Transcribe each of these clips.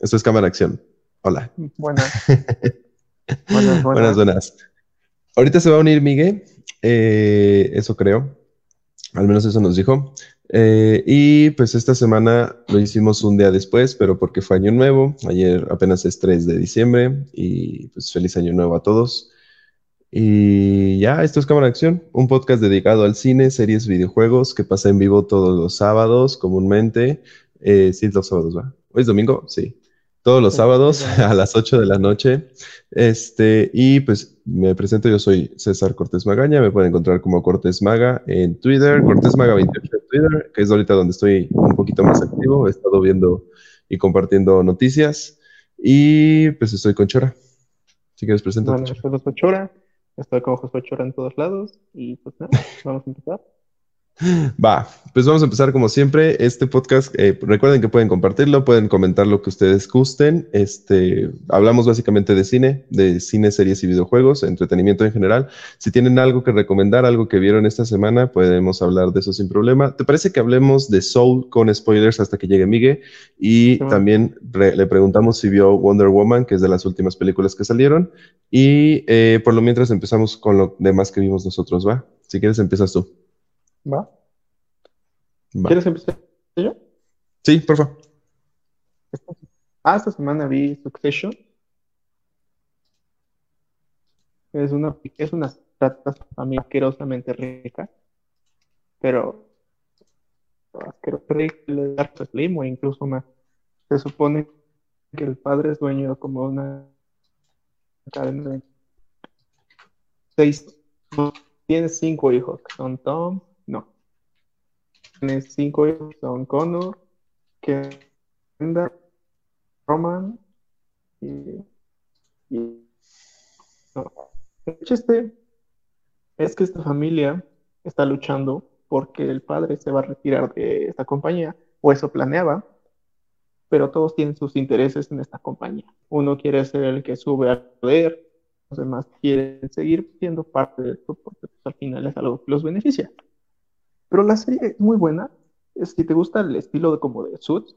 Esto es Cámara Acción. Hola. Buenas. buenas, buenas. buenas, Ahorita se va a unir Miguel, eh, eso creo. Al menos eso nos dijo. Eh, y pues esta semana lo hicimos un día después, pero porque fue año nuevo. Ayer apenas es 3 de diciembre y pues feliz año nuevo a todos. Y ya, esto es Cámara Acción, un podcast dedicado al cine, series, videojuegos que pasa en vivo todos los sábados comúnmente. Eh, sí, los sábados, ¿va? ¿Hoy es domingo? Sí todos los sábados a las 8 de la noche. Este, y pues me presento, yo soy César Cortés Magaña, me pueden encontrar como Cortés Maga en Twitter, Cortés Maga 28 en Twitter, que es ahorita donde estoy un poquito más activo, he estado viendo y compartiendo noticias. Y pues estoy con Chora. Si quieres presentar. Bueno, soy José Chora, estoy con José Chora en todos lados y pues nada, vamos a empezar. Va, pues vamos a empezar como siempre. Este podcast, eh, recuerden que pueden compartirlo, pueden comentar lo que ustedes gusten. Este, hablamos básicamente de cine, de cine, series y videojuegos, entretenimiento en general. Si tienen algo que recomendar, algo que vieron esta semana, podemos hablar de eso sin problema. ¿Te parece que hablemos de Soul con spoilers hasta que llegue Miguel? Y también le preguntamos si vio Wonder Woman, que es de las últimas películas que salieron. Y eh, por lo mientras empezamos con lo demás que vimos nosotros, ¿va? Si quieres, empiezas tú. ¿Va? ¿Quieres empezar yo? Sí, por favor. Ah, esta semana vi Succession. Es una, es una trata asquerosamente rica, pero asquerosamente slim o incluso más. Se supone que el padre es dueño como una cadena de seis, tiene cinco hijos, que son Tom, no. Tiene cinco hijos, son Connor, Kendall, Roman y... El chiste es que esta familia está luchando porque el padre se va a retirar de esta compañía, o eso planeaba, pero todos tienen sus intereses en esta compañía. Uno quiere ser el que sube al poder, los demás quieren seguir siendo parte de esto porque pues, al final es algo que los beneficia. Pero la serie es muy buena. Es, si te gusta el estilo de como de Suits,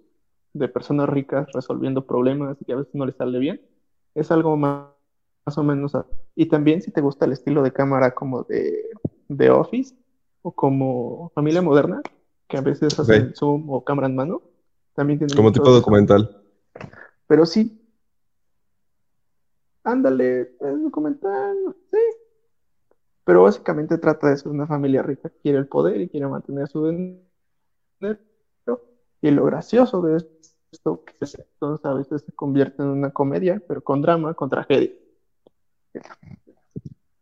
de personas ricas resolviendo problemas y que a veces no les sale bien, es algo más, más o menos. Y también si te gusta el estilo de cámara como de, de Office o como Familia Moderna, que a veces hacen zoom o cámara en mano, también tiene. Como tipo documental. Pero sí. Ándale, es documental, sí, pero básicamente trata de ser una familia rica quiere el poder y quiere mantener su dinero. Y lo gracioso de esto que entonces a veces se convierte en una comedia, pero con drama, con tragedia.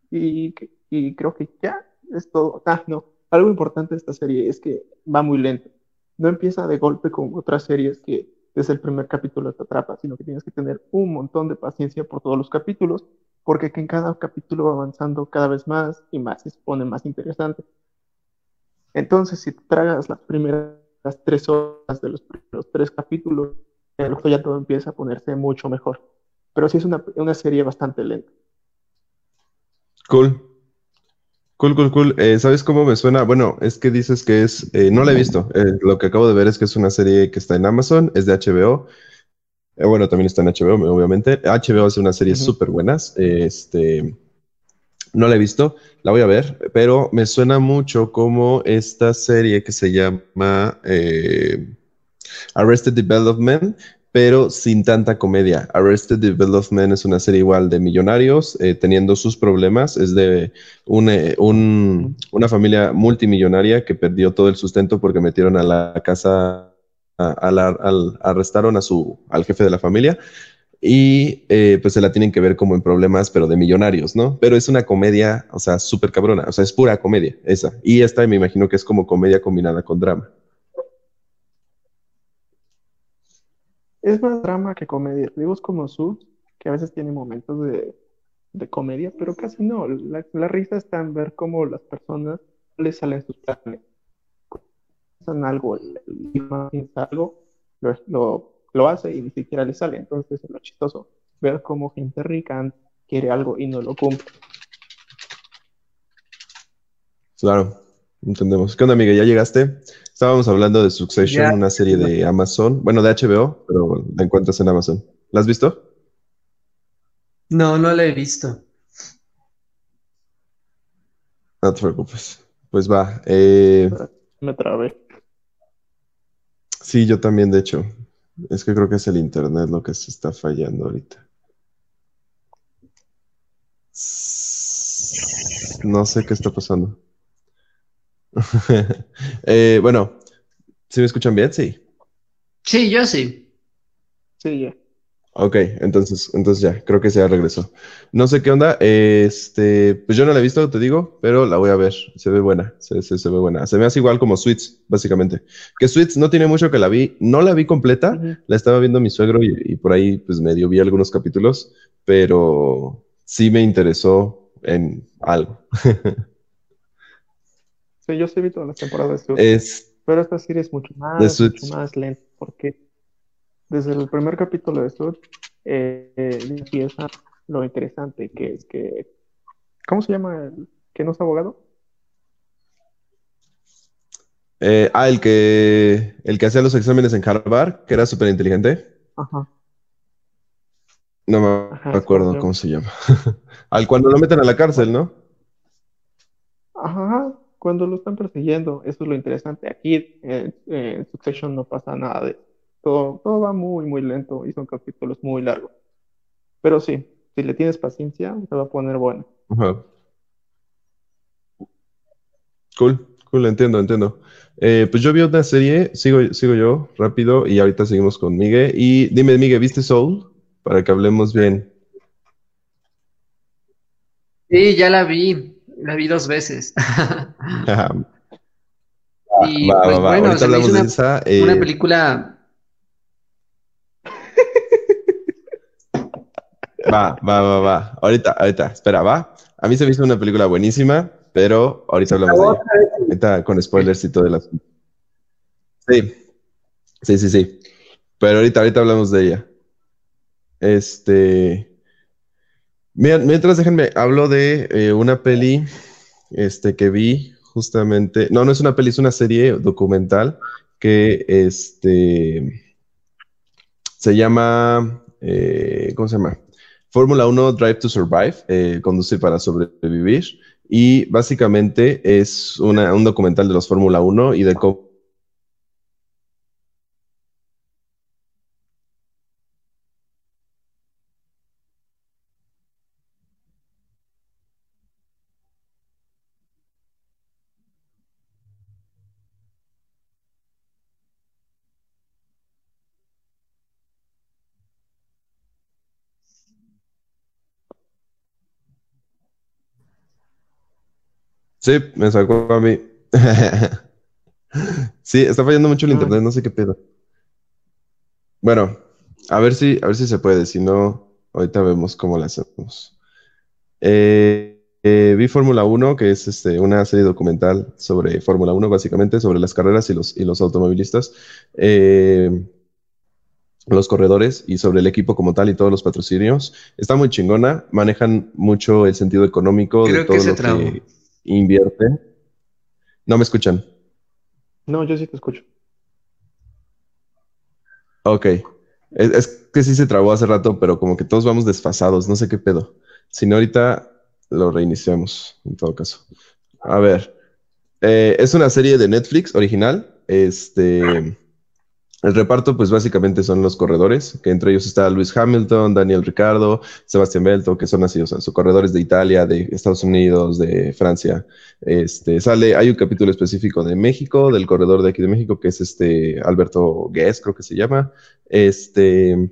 Y, y creo que ya es todo. Ah, no. Algo importante de esta serie es que va muy lento. No empieza de golpe como otras series que desde el primer capítulo te atrapa, sino que tienes que tener un montón de paciencia por todos los capítulos porque en cada capítulo va avanzando cada vez más y más se pone más interesante. Entonces, si tragas las primeras tres horas de los primeros tres capítulos, el ya todo empieza a ponerse mucho mejor. Pero sí es una, una serie bastante lenta. Cool. Cool, cool, cool. Eh, ¿Sabes cómo me suena? Bueno, es que dices que es, eh, no la he visto. Eh, lo que acabo de ver es que es una serie que está en Amazon, es de HBO. Eh, bueno, también está en HBO, obviamente. HBO hace unas series súper buenas. Este, no la he visto, la voy a ver, pero me suena mucho como esta serie que se llama eh, Arrested Development, pero sin tanta comedia. Arrested Development es una serie igual de millonarios, eh, teniendo sus problemas. Es de una familia multimillonaria que perdió todo el sustento porque metieron a la casa arrestaron a su, al jefe de la familia y eh, pues se la tienen que ver como en problemas, pero de millonarios, ¿no? Pero es una comedia, o sea, súper cabrona, o sea, es pura comedia esa. Y esta me imagino que es como comedia combinada con drama. Es más drama que comedia. Digo, es como su, que a veces tiene momentos de, comedia, pero casi no. La, la, risa está en ver cómo las personas les salen sus planes algo, el algo, lo, lo, hace y ni siquiera le sale. Entonces es lo chistoso, ver cómo gente rica quiere algo y no lo cumple. Claro. entendemos. ¿Qué onda, amiga? ¿Ya llegaste? Estábamos hablando de Succession, una serie de Amazon, bueno, de HBO, pero la encuentras en Amazon. ¿La has visto? No, no la he visto. No te preocupes. Pues va. Eh, Me trabé. Sí, yo también, de hecho. Es que creo que es el internet lo que se está fallando ahorita. No sé qué está pasando. Eh, bueno, ¿sí me escuchan bien? Sí. Sí, yo sí. Sí, ya. Ok, entonces, entonces ya, creo que se ya regresó. No sé qué onda, este, pues yo no la he visto, te digo, pero la voy a ver. Se ve buena, se, se, se ve buena. Se me hace igual como Sweets, básicamente. Que Sweets no tiene mucho que la vi, no la vi completa, la estaba viendo mi suegro y, y por ahí pues medio vi algunos capítulos, pero sí me interesó en algo. Sí, yo sí vi todas las temporadas de Suits, Es pero esta serie es mucho más, mucho más lenta, porque desde el primer capítulo de Suits eh, eh, empieza lo interesante, que es que, ¿cómo se llama el que no es abogado? Eh, ah, el que, el que hacía los exámenes en Harvard, que era súper inteligente. Ajá, No me Ajá, acuerdo ¿cómo se llama. Al cuando lo meten a la cárcel, ¿no? ajá, cuando lo están persiguiendo, eso es lo interesante. Aquí en Succession no pasa nada de todo, todo va muy, muy lento y son capítulos muy largos. Pero sí, si le tienes paciencia, se va a poner bueno. Ajá. Cool, cool, entiendo, entiendo. Eh, pues yo vi una serie, sigo, sigo yo, rápido, y ahorita seguimos con Miguel. Y dime, Miguel, ¿viste Soul? Para que hablemos bien. Sí, ya la vi. La vi dos veces. Y va, pues va, bueno, hablamos de una, esa. eh, una película. Va, va, va, va. Ahorita, ahorita, espera, va. A mí se me hizo una película buenísima, pero ahorita hablamos de ella. Ahorita con spoilers y todo el asunto. Sí, sí, sí, sí. Pero ahorita, ahorita hablamos de ella. Este. Mien- Mientras déjenme, hablo de eh, una peli este, que vi justamente. No, no es una peli, es una serie documental que este, se llama. eh, ¿cómo se llama? Fórmula 1 Drive to Survive, eh, conducir para sobrevivir. Y básicamente es una- un documental de los Fórmula 1 y de cómo Sí, me sacó a mí. Sí, está fallando mucho el internet, no sé qué pedo. Bueno, a ver si, a ver si se puede, si no, ahorita vemos cómo la hacemos. Eh, eh, vi Fórmula 1, que es este, una serie documental sobre Fórmula 1, básicamente, sobre las carreras y los, y los automovilistas, eh, los corredores y sobre el equipo como tal y todos los patrocinios. Está muy chingona, manejan mucho el sentido económico de Creo todo que se lo trabó. que invierten. No me escuchan. No, yo sí te escucho. Ok. Es, es que sí se trabó hace rato, pero como que todos vamos desfasados, no sé qué pedo. Si no, ahorita lo reiniciamos, en todo caso. A ver. Eh, es una serie de Netflix original. Este. El reparto, pues básicamente son los corredores, que entre ellos está Luis Hamilton, Daniel Ricardo, Sebastián Vettel, que son así, o sea, son corredores de Italia, de Estados Unidos, de Francia. Este, sale, hay un capítulo específico de México, del corredor de aquí de México, que es este Alberto Guess, creo que se llama. Este,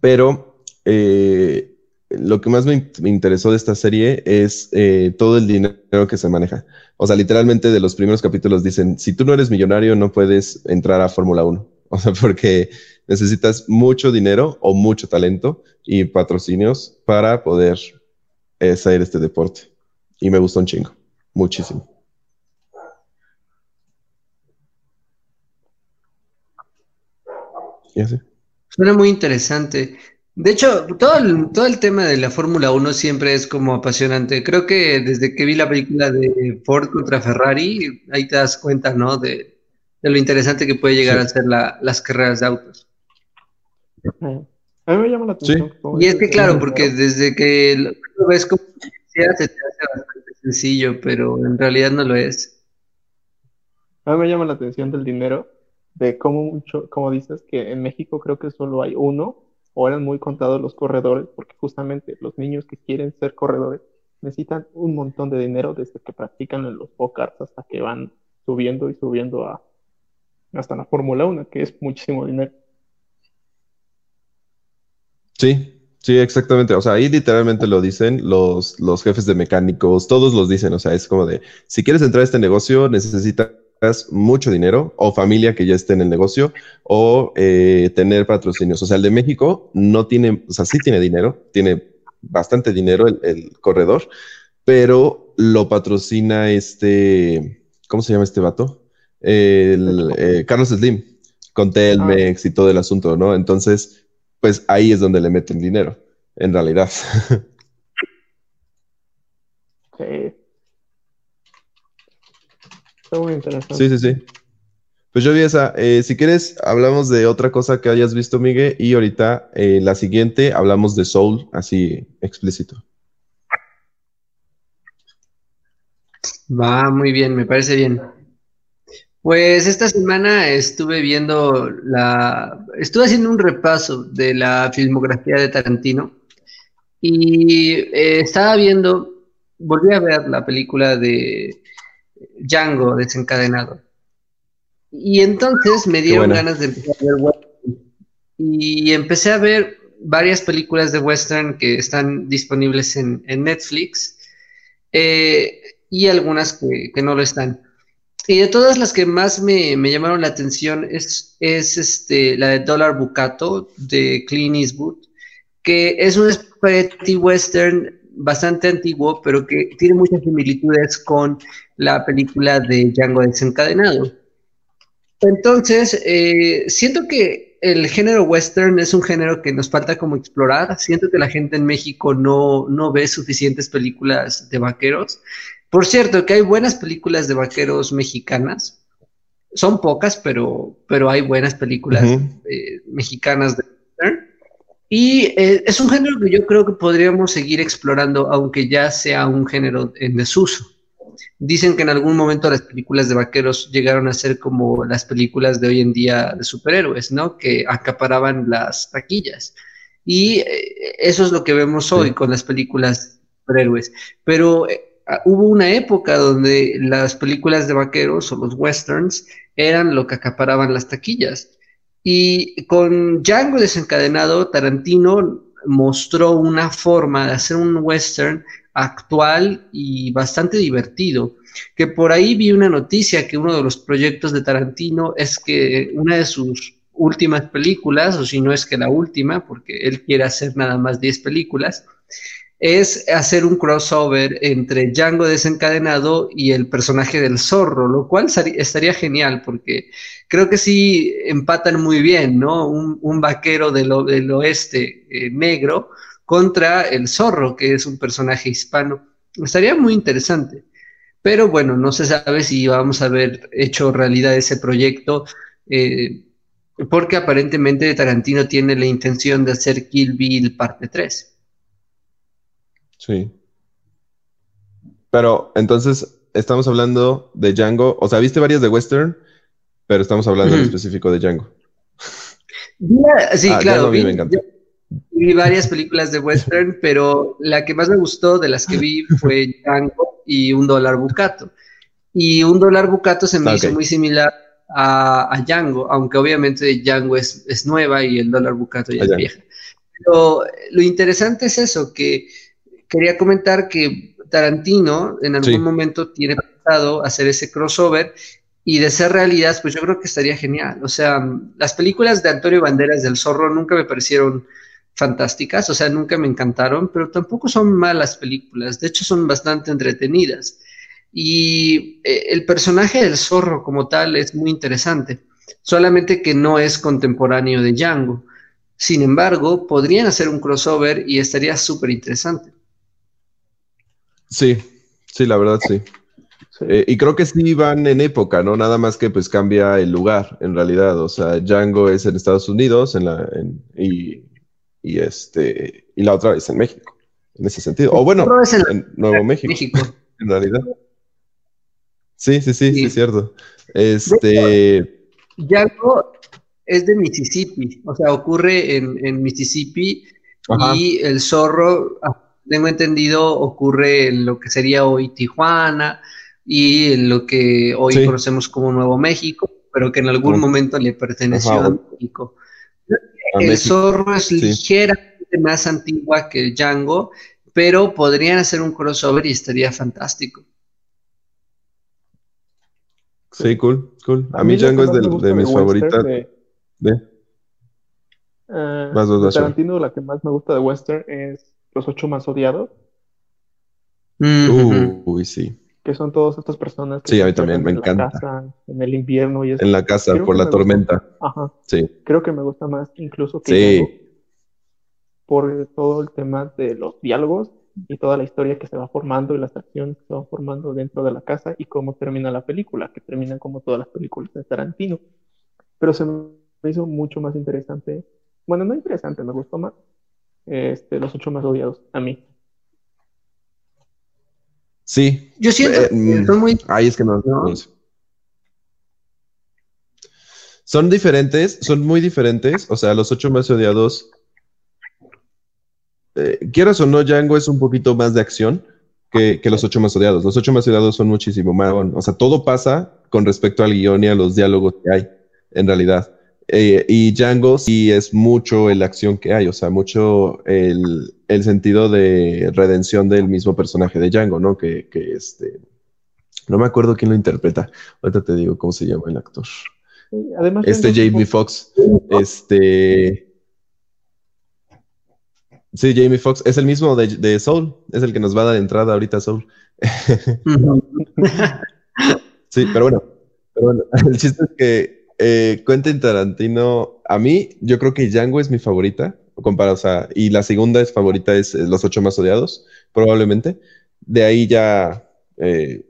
pero eh, lo que más me, in- me interesó de esta serie es eh, todo el dinero que se maneja. O sea, literalmente de los primeros capítulos dicen, si tú no eres millonario, no puedes entrar a Fórmula 1. O sea, porque necesitas mucho dinero o mucho talento y patrocinios para poder eh, hacer este deporte. Y me gustó un chingo, muchísimo. Y así. Suena muy interesante. De hecho, todo el, todo el tema de la Fórmula 1 siempre es como apasionante. Creo que desde que vi la película de Ford contra Ferrari, ahí te das cuenta, ¿no? De, de lo interesante que puede llegar a ser la, las carreras de autos. A mí me llama la atención. Y es que, claro, porque desde que lo ves como se te hace bastante sencillo, pero en realidad no lo es. A mí me llama la atención del dinero, de cómo mucho, como dices, que en México creo que solo hay uno, o eran muy contados los corredores, porque justamente los niños que quieren ser corredores necesitan un montón de dinero desde que practican en los pocars hasta que van subiendo y subiendo a hasta la Fórmula 1, que es muchísimo dinero. Sí, sí, exactamente. O sea, ahí literalmente lo dicen los, los jefes de mecánicos, todos los dicen. O sea, es como de, si quieres entrar a este negocio, necesitas mucho dinero o familia que ya esté en el negocio o eh, tener patrocinios. O sea, el de México no tiene, o sea, sí tiene dinero, tiene bastante dinero el, corredor, pero lo patrocina este, ¿cómo se llama este vato? El, eh, Carlos Slim, con Telmex y todo el asunto, ¿no? Entonces, pues ahí es donde le meten dinero, en realidad. Sí. Está muy interesante. Sí, sí, sí. Pues yo vi esa. Eh, si quieres, hablamos de otra cosa que hayas visto, Miguel, y ahorita eh, la siguiente hablamos de Soul, así explícito. Va, muy bien, me parece bien. Pues esta semana estuve viendo la, estuve haciendo un repaso de la filmografía de Tarantino y eh, estaba viendo, volví a ver la película de Django desencadenado. Y entonces me dieron ganas de empezar a ver western. Y empecé a ver varias películas de western que están disponibles en, Netflix eh, y algunas que, que no lo están. Y de todas las que más me, llamaron la atención es, es este, la de Dollar Bucato de Clint Eastwood, que es un spaghetti western bastante antiguo, pero que tiene muchas similitudes con la película de Django desencadenado. Entonces, eh, siento que el género western es un género que nos falta como explorar. Siento que la gente en México no, no ve suficientes películas de vaqueros. Por cierto, que hay buenas películas de vaqueros mexicanas. Son pocas, pero, pero hay buenas películas eh, mexicanas de. Y eh, es un género que yo creo que podríamos seguir explorando, aunque ya sea un género en desuso. Dicen que en algún momento las películas de vaqueros llegaron a ser como las películas de hoy en día de superhéroes, ¿no? Que acaparaban las taquillas. Y eh, eso es lo que vemos hoy con las películas de superhéroes. Pero Ah, hubo una época donde las películas de vaqueros o los westerns eran lo que acaparaban las taquillas. Y con Django desencadenado, Tarantino mostró una forma de hacer un western actual y bastante divertido. Que por ahí vi una noticia que uno de los proyectos de Tarantino es que una de sus últimas películas, o si no es que la última, porque él quiere hacer nada más 10 películas, es hacer un crossover entre Django desencadenado y el personaje del zorro, lo cual estaría genial porque creo que sí empatan muy bien, ¿no? Un, vaquero del, oeste eh, negro contra el zorro, que es un personaje hispano. Estaría muy interesante. Pero bueno, no se sabe si vamos a haber hecho realidad ese proyecto, eh, porque aparentemente Tarantino tiene la intención de hacer Kill Bill parte 3. Sí. Pero entonces estamos hablando de Django, o sea, viste varias de western, pero estamos hablando en específico de Django. Sí, ah, claro. Vi, vi, varias películas de western, pero la que más me gustó de las que vi fue Django y Un dólar bucato. Y Un dólar bucato se me ah, hizo muy similar a, Django, aunque obviamente Django es, es nueva y el dólar bucato ya es vieja. Pero lo interesante es eso, que quería comentar que Tarantino en algún momento tiene pensado hacer ese crossover y de ser realidad, pues yo creo que estaría genial. O sea, las películas de Antonio Banderas del Zorro nunca me parecieron fantásticas, o sea, nunca me encantaron, pero tampoco son malas películas, de hecho son bastante entretenidas. Y eh, el personaje del zorro como tal es muy interesante, solamente que no es contemporáneo de Django. Sin embargo, podrían hacer un crossover y estaría súper interesante. Sí, sí, la verdad sí. Eh, y creo que sí van en época, ¿no? Nada más que pues cambia el lugar, en realidad. O sea, Django es en Estados Unidos en la, y, este, y la otra es en México, en ese sentido. O bueno, en, Nuevo México, en realidad. Sí, sí, sí, sí, es cierto. Este... Django es de Mississippi, o sea, ocurre en, Mississippi y el zorro, tengo entendido, ocurre en lo que sería hoy Tijuana y en lo que hoy conocemos como Nuevo México, pero que en algún momento le perteneció a México. el zorro es ligeramente más antigua que el Django, pero podrían hacer un crossover y estaría fantástico. Sí, cool, cool. A, mí Django es de, mis favoritas. De, uh, más dos, Tarantino, la que más me gusta de Western es Los Ocho Más Odiados. Uy, sí. Que son todas estas personas que sí, a mí también me encanta. Casa, en el invierno y En la casa, por la tormenta. Ajá. Sí. Creo que me gusta más incluso que sí. por todo el tema de los diálogos y toda la historia que se va formando y las acciones que se van formando dentro de la casa y cómo termina la película, que terminan como todas las películas de Tarantino. Pero se me hizo mucho más interesante, bueno, no interesante, me gustó más, este, los ocho más odiados a mí. Sí. Yo siento eh, que son muy... Ay, es que no. Son diferentes, son muy diferentes. O sea, los ocho más odiados eh, quieras o no, Django es un poquito más de acción que, los ocho más odiados. Los ocho más odiados son muchísimo más. o sea, todo pasa con respecto al guion y a los diálogos que hay, en realidad. Eh, y Django sí es mucho la acción que hay, o sea, mucho el, sentido de redención del mismo personaje de Django, ¿no? Que, que, este. No me acuerdo quién lo interpreta. Ahorita te digo cómo se llama el actor. Además, este Jamie Foxx. Este. Sí, Jamie Foxx es el mismo de, Soul, es el que nos va a dar entrada ahorita a Soul. sí, pero bueno, pero bueno, el chiste es que eh, Quentin Tarantino, a mí, yo creo que Django es mi favorita, o sea, y la segunda es favorita es Los Ocho Más Odiados, probablemente. De ahí ya eh,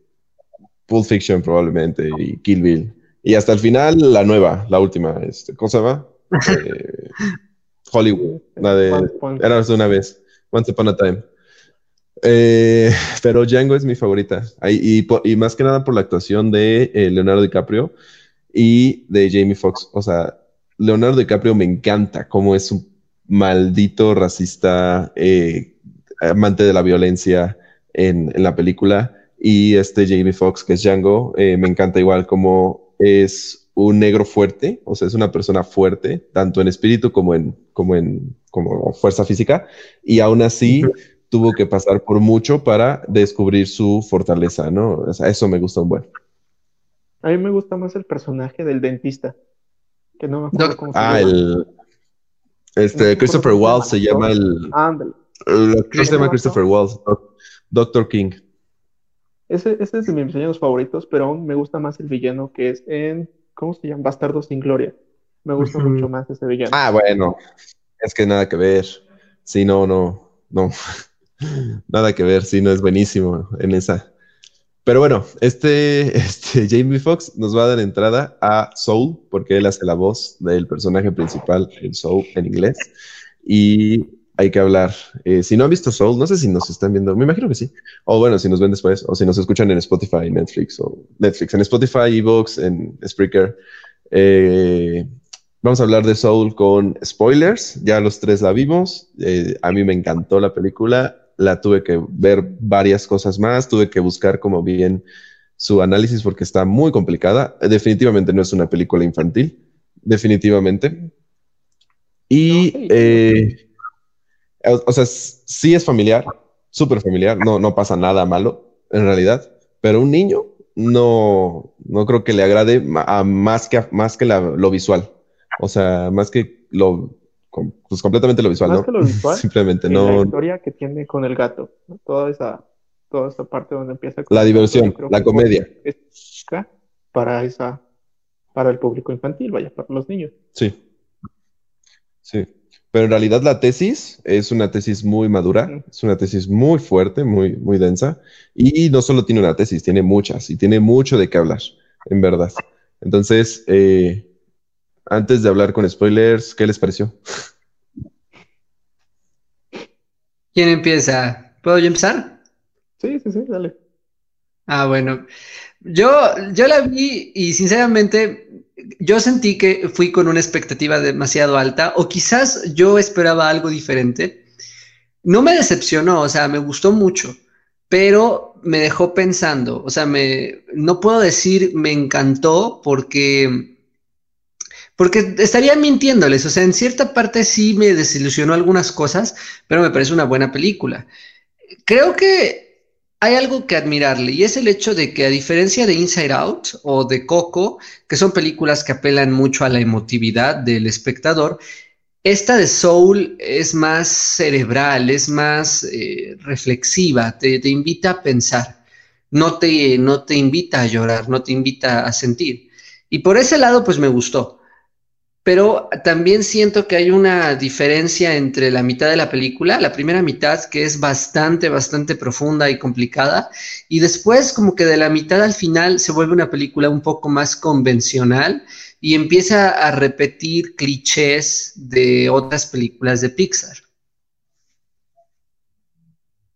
Pulp Fiction, probablemente, y Kill Bill. Y hasta el final, la nueva, la última, este, ¿cómo se llama? Eh, Hollywood, la de Era una vez, Once Upon a Time. Eh, pero Django es mi favorita. y, y, más que nada por la actuación de eh, Leonardo DiCaprio y de Jamie Foxx. O sea, Leonardo DiCaprio me encanta cómo es un maldito racista, eh, amante de la violencia en, en, la película. Y este Jamie Foxx, que es Django, me encanta igual como es un negro fuerte, o sea, es una persona fuerte, tanto en espíritu como en, como en como fuerza física, y aún así tuvo que pasar por mucho para descubrir su fortaleza, ¿no? O sea, eso me gusta un buen. A mí me gusta más el personaje del dentista, que no me acuerdo cómo se ah, llama. el... Este, Christopher Waltz se llama el... ¿Qué se llama Christopher Waltz? Doctor King. Ese, ese es de mis villanos favoritos, pero aún me gusta más el villano que es en ¿Cómo se llama? Bastardo sin Gloria. Me gusta mucho más ese villano. Ah, bueno. Es que nada que ver. Sí, no, no, no. nada que ver. Sí, no es buenísimo en esa. Pero bueno, este, este Jamie Foxx nos va a dar entrada a Soul, porque él hace la voz del personaje principal en Soul en inglés. Y hay que hablar. Eh, si no han visto Soul, no sé si nos están viendo, me imagino que sí. O bueno, si nos ven después, o si nos escuchan en Spotify, Netflix, o Netflix, en Spotify, Evox, en Spreaker. Eh, vamos a hablar de Soul con spoilers. Ya los tres la vimos. Eh, a mí me encantó la película. La tuve que ver varias cosas más. Tuve que buscar como bien su análisis porque está muy complicada. Definitivamente no es una película infantil. Definitivamente. Y o, sea, sí es familiar, súper familiar, no, no pasa nada malo en realidad, pero un niño no, no creo que le agrade a más que, más que lo visual. O sea, más que lo, pues completamente lo visual, más ¿no? Que lo visual, Simplemente no. La historia que tiene con el gato, toda esa, toda esa parte donde empieza. la diversión, la comedia. para esa, para el público infantil, vaya, para los niños. Sí. Sí. pero en realidad la tesis es una tesis muy madura, es una tesis muy fuerte, muy, muy densa, y no solo tiene una tesis, tiene muchas, y tiene mucho de qué hablar, en verdad. Entonces, eh, antes de hablar con spoilers, ¿qué les pareció? ¿Quién empieza? ¿Puedo yo empezar? Sí, sí, sí, dale. Ah, bueno. Yo, yo la vi y sinceramente yo sentí que fui con una expectativa demasiado alta o quizás yo esperaba algo diferente. No me decepcionó, o sea, me gustó mucho, pero me dejó pensando, o sea, me, no puedo decir me encantó porque, porque estaría mintiéndoles, o sea, en cierta parte sí me desilusionó algunas cosas, pero me parece una buena película. Creo que hay algo que admirarle y es el hecho de que a diferencia de Inside Out o de Coco, que son películas que apelan mucho a la emotividad del espectador, esta de Soul es más cerebral, es más eh, reflexiva, te, te, invita a pensar, no te, no te invita a llorar, no te invita a sentir. Y por ese lado, pues me gustó pero también siento que hay una diferencia entre la mitad de la película, la primera mitad que es bastante, bastante profunda y complicada, y después como que de la mitad al final se vuelve una película un poco más convencional y empieza a repetir clichés de otras películas de Pixar.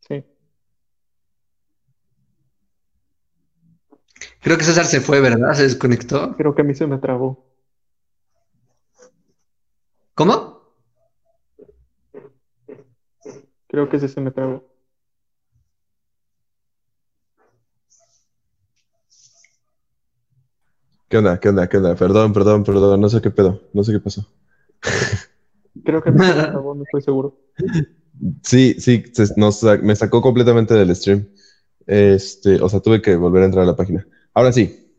Sí. Creo que César se fue, ¿verdad? Se desconectó. Creo que a mí se me trabó. ¿Cómo? Creo que ese se me trabó. ¿Qué onda? ¿Qué onda? ¿Qué onda? Perdón, perdón, perdón. No sé qué pedo. No sé qué pasó. Creo que me trabó, no estoy seguro. Sí, sí, me sacó completamente del stream. Este, o sea, tuve que volver a entrar a la página. Ahora sí,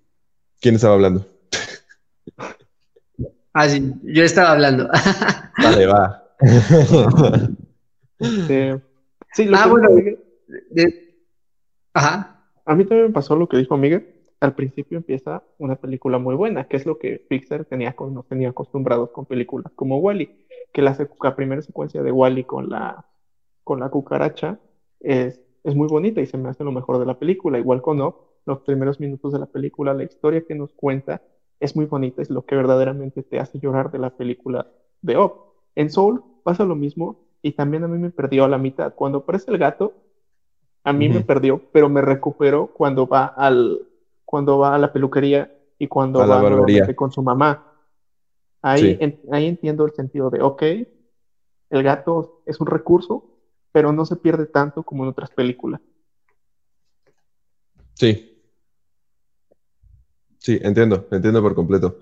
¿quién estaba hablando? Ah, sí, yo estaba hablando. Vale, va. sí, lo ah, bueno. Ajá. A mí también me pasó lo que dijo Miguel. Al principio empieza una película muy buena, que es lo que Pixar tenía, nos tenía acostumbrados con películas como Wally, que la, primera secuencia de Wally con la, con la cucaracha es, es muy bonita y se me hace lo mejor de la película. Igual con no, los primeros minutos de la película, la historia que nos cuenta es muy bonita, es lo que verdaderamente te hace llorar de la película de Op. En Soul pasa lo mismo y también a mí me perdió a la mitad. Cuando aparece el gato, a mí me perdió, pero me recuperó cuando va al cuando va a la peluquería y cuando va con su mamá. Ahí, ahí entiendo el sentido de, ok, el gato es un recurso, pero no se pierde tanto como en otras películas. Sí, Sí, entiendo, entiendo por completo.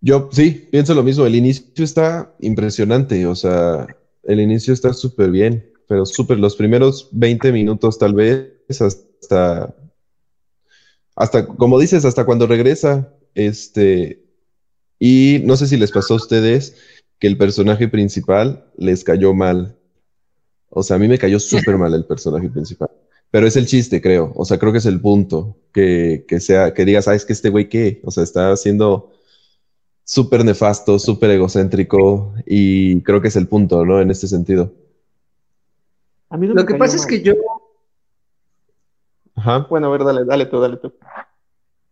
Yo sí, pienso lo mismo. El inicio está impresionante, o sea, el inicio está súper bien, pero súper, los primeros 20 minutos tal vez, hasta, hasta, como dices, hasta cuando regresa, este, y no sé si les pasó a ustedes que el personaje principal les cayó mal. O sea, a mí me cayó súper mal el personaje principal. Pero es el chiste, creo. O sea, creo que es el punto. Que, sea, que digas, ah, es que este güey qué. O sea, está siendo súper nefasto, súper egocéntrico. Y creo que es el punto, ¿no? En este sentido. Lo que pasa es que yo. Ajá. Bueno, a ver, dale, dale tú, dale tú.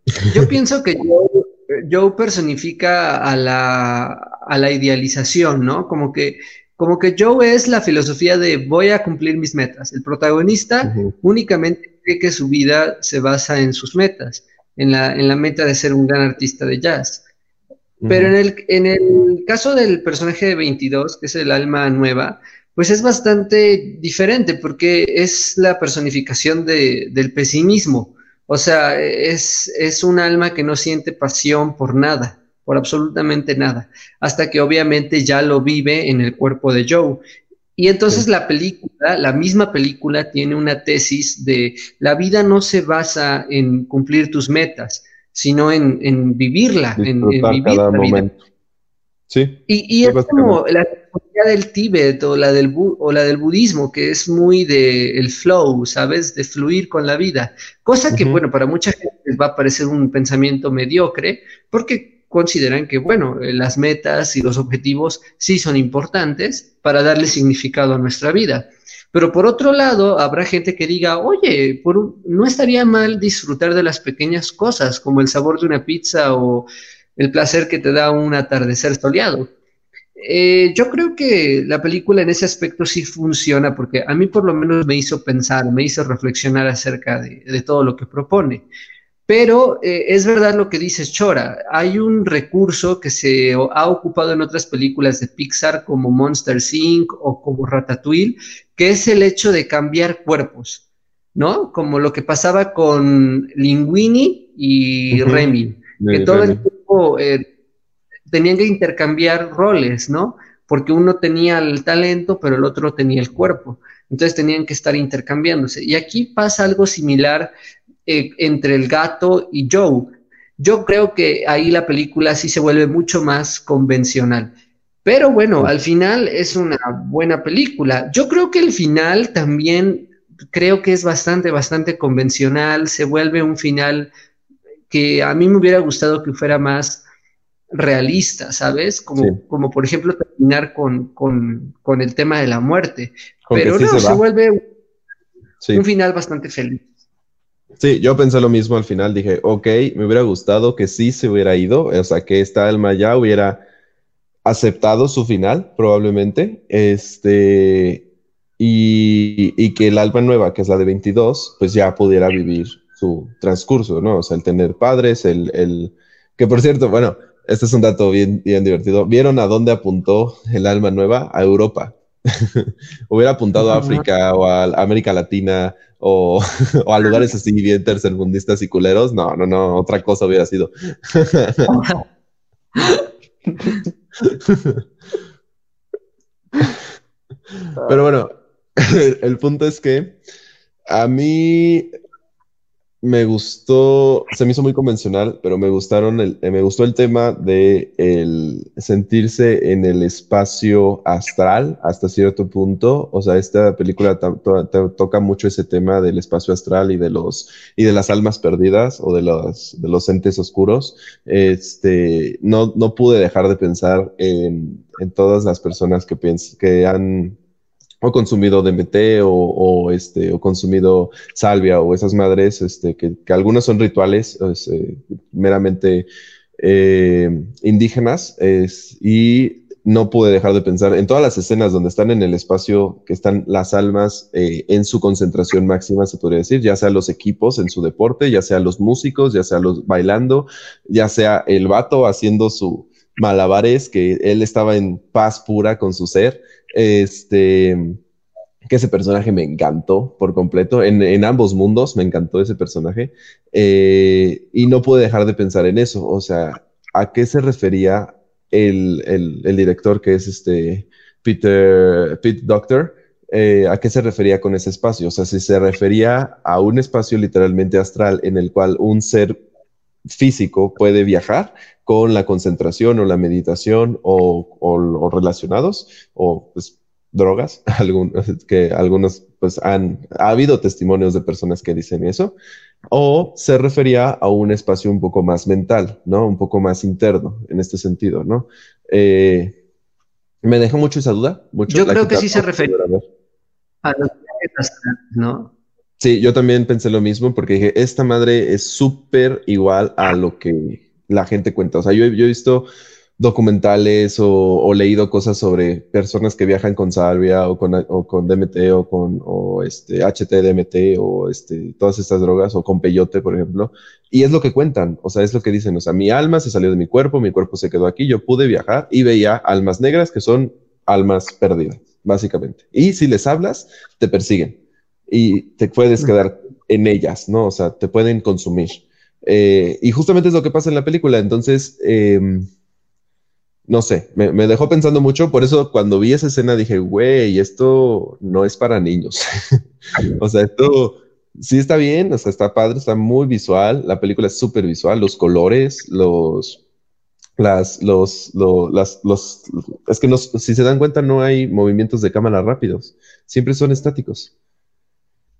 Yo pienso que Joe, personifica a la, a la idealización, ¿no? Como que como que Joe es la filosofía de voy a cumplir mis metas. El protagonista únicamente cree que su vida se basa en sus metas, en la, en la meta de ser un gran artista de jazz. Pero en el, en el caso del personaje de 22, que es el alma nueva, pues es bastante diferente porque es la personificación de, del pesimismo. O sea, es, es un alma que no siente pasión por nada por absolutamente nada, hasta que obviamente ya lo vive en el cuerpo de Joe. Y entonces la película, la misma película, tiene una tesis de la vida no se basa en cumplir tus metas, sino en, vivirla, en, vivir cada momento. Sí. Y, es como la teoría del Tíbet o la del, o la del budismo, que es muy de el flow, ¿sabes? De fluir con la vida. Cosa que, bueno, para mucha gente les va a parecer un pensamiento mediocre, porque consideran que, bueno, las metas y los objetivos sí son importantes para darle significado a nuestra vida. Pero por otro lado, habrá gente que diga, oye, no estaría mal disfrutar de las pequeñas cosas, como el sabor de una pizza o el placer que te da un atardecer soleado. Eh, yo creo que la película en ese aspecto sí funciona porque a mí por lo menos me hizo pensar, me hizo reflexionar acerca de, todo lo que propone. Pero eh, es verdad lo que dices, Chora. Hay un recurso que se ha ocupado en otras películas de Pixar como Monster Inc. o como Ratatouille, que es el hecho de cambiar cuerpos, ¿no? Como lo que pasaba con Linguini y Remy, que todo el tiempo eh, tenían que intercambiar roles, ¿no? Porque uno tenía el talento, pero el otro tenía el cuerpo. Entonces tenían que estar intercambiándose. Y aquí pasa algo similar eh, entre el gato y Joe. Yo creo que ahí la película sí se vuelve mucho más convencional. Pero bueno, al final es una buena película. Yo creo que el final también creo que es bastante, bastante convencional. Se vuelve un final que a mí me hubiera gustado que fuera más realista, ¿sabes? Como, como por ejemplo terminar con, el tema de la muerte. Pero no, se, vuelve un final bastante feliz. Sí, yo pensé lo mismo al final, dije, ok, me hubiera gustado que sí se hubiera ido, o sea, que esta alma ya hubiera aceptado su final, probablemente, este, y, y, que el alma nueva, que es la de 22, pues ya pudiera vivir su transcurso, ¿no? O sea, el tener padres, el, el que por cierto, bueno, este es un dato bien, bien divertido. ¿Vieron a dónde apuntó el alma nueva? A Europa. Hubiera apuntado a África o a América Latina o, a lugares así bien tercermundistas y culeros. No, no, no, otra cosa hubiera sido. Pero bueno, el punto es que a mí me gustó, se me hizo muy convencional, pero me gustaron el, me gustó el tema de el sentirse en el espacio astral hasta cierto punto. O sea, esta película toca mucho ese tema del espacio astral y de los y de las almas perdidas o de los de los entes oscuros. Este, no, no pude dejar de pensar en, en todas las personas que que han o consumido DMT o, este, o consumido salvia o esas madres, este, que, que algunas son rituales este, meramente eh, indígenas es, y no pude dejar de pensar en todas las escenas donde están en el espacio, que están las almas eh, en su concentración máxima, se podría decir, ya sea los equipos en su deporte, ya sea los músicos, ya sea los bailando, ya sea el vato haciendo su malabares, que él estaba en paz pura con su ser este, que ese personaje me encantó por completo. En, ambos mundos me encantó ese personaje. Eh, y no pude dejar de pensar en eso. O sea, ¿a qué se refería el, director que es este Peter, Pete Doctor? Eh, ¿A qué se refería con ese espacio? O sea, si se refería a un espacio literalmente astral en el cual un ser físico puede viajar con la concentración o la meditación o, relacionados o pues, drogas, que algunos pues han, ha habido testimonios de personas que dicen eso, o se refería a un espacio un poco más mental, ¿no? Un poco más interno en este sentido, ¿no? Eh, me dejó mucho esa duda. Mucho Yo creo que sí se refería a los ¿no? Sí, yo también pensé lo mismo porque dije, esta madre es súper igual a lo que la gente cuenta. O sea, yo, he visto documentales o, leído cosas sobre personas que viajan con salvia o con, o DMT o con o este, HTDMT o este, todas estas drogas o con peyote, por ejemplo. Y es lo que cuentan, o sea, es lo que dicen, o sea, mi alma se salió de mi cuerpo, mi cuerpo se quedó aquí, yo pude viajar y veía almas negras que son almas perdidas, básicamente. Y si les hablas, te persiguen y te puedes quedar en ellas, ¿no? O sea, te pueden consumir. Eh, y justamente es lo que pasa en la película. Entonces, em, no sé, me, dejó pensando mucho. Por eso cuando vi esa escena dije, güey, esto no es para niños. o sea, esto sí está bien, o sea, está padre, está muy visual. La película es súper visual, los colores, los, las, los, las, los, es que si se dan cuenta no hay movimientos de cámara rápidos, siempre son estáticos.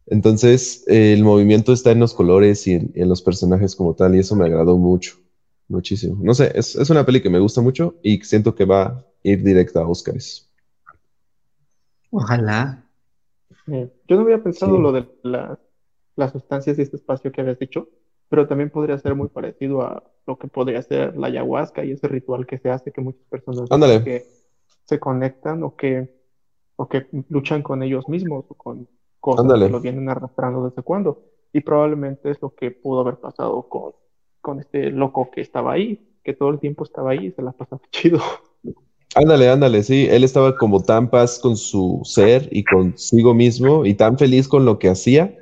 Entonces, el movimiento está en los colores y en, los personajes como tal, y eso me agradó mucho. muchísimo. No sé, es, es una peli que me gusta mucho y siento que va a ir directa a Oscars. Ojalá. Eh, yo no había pensado Sí. lo de la- las sustancias y este espacio que habías dicho, pero también podría ser muy parecido a lo que podría ser la ayahuasca y ese ritual que se hace que muchas personas que se conectan o que, o que luchan con ellos mismos o con cosas Ándale. que los vienen arrastrando desde cuándo. Y probablemente es lo que pudo haber pasado con, con este loco que estaba ahí, que todo el tiempo estaba ahí y se la pasaba chido. Ándale, ándale, sí, él estaba como tan paz con su ser y consigo mismo y tan feliz con lo que hacía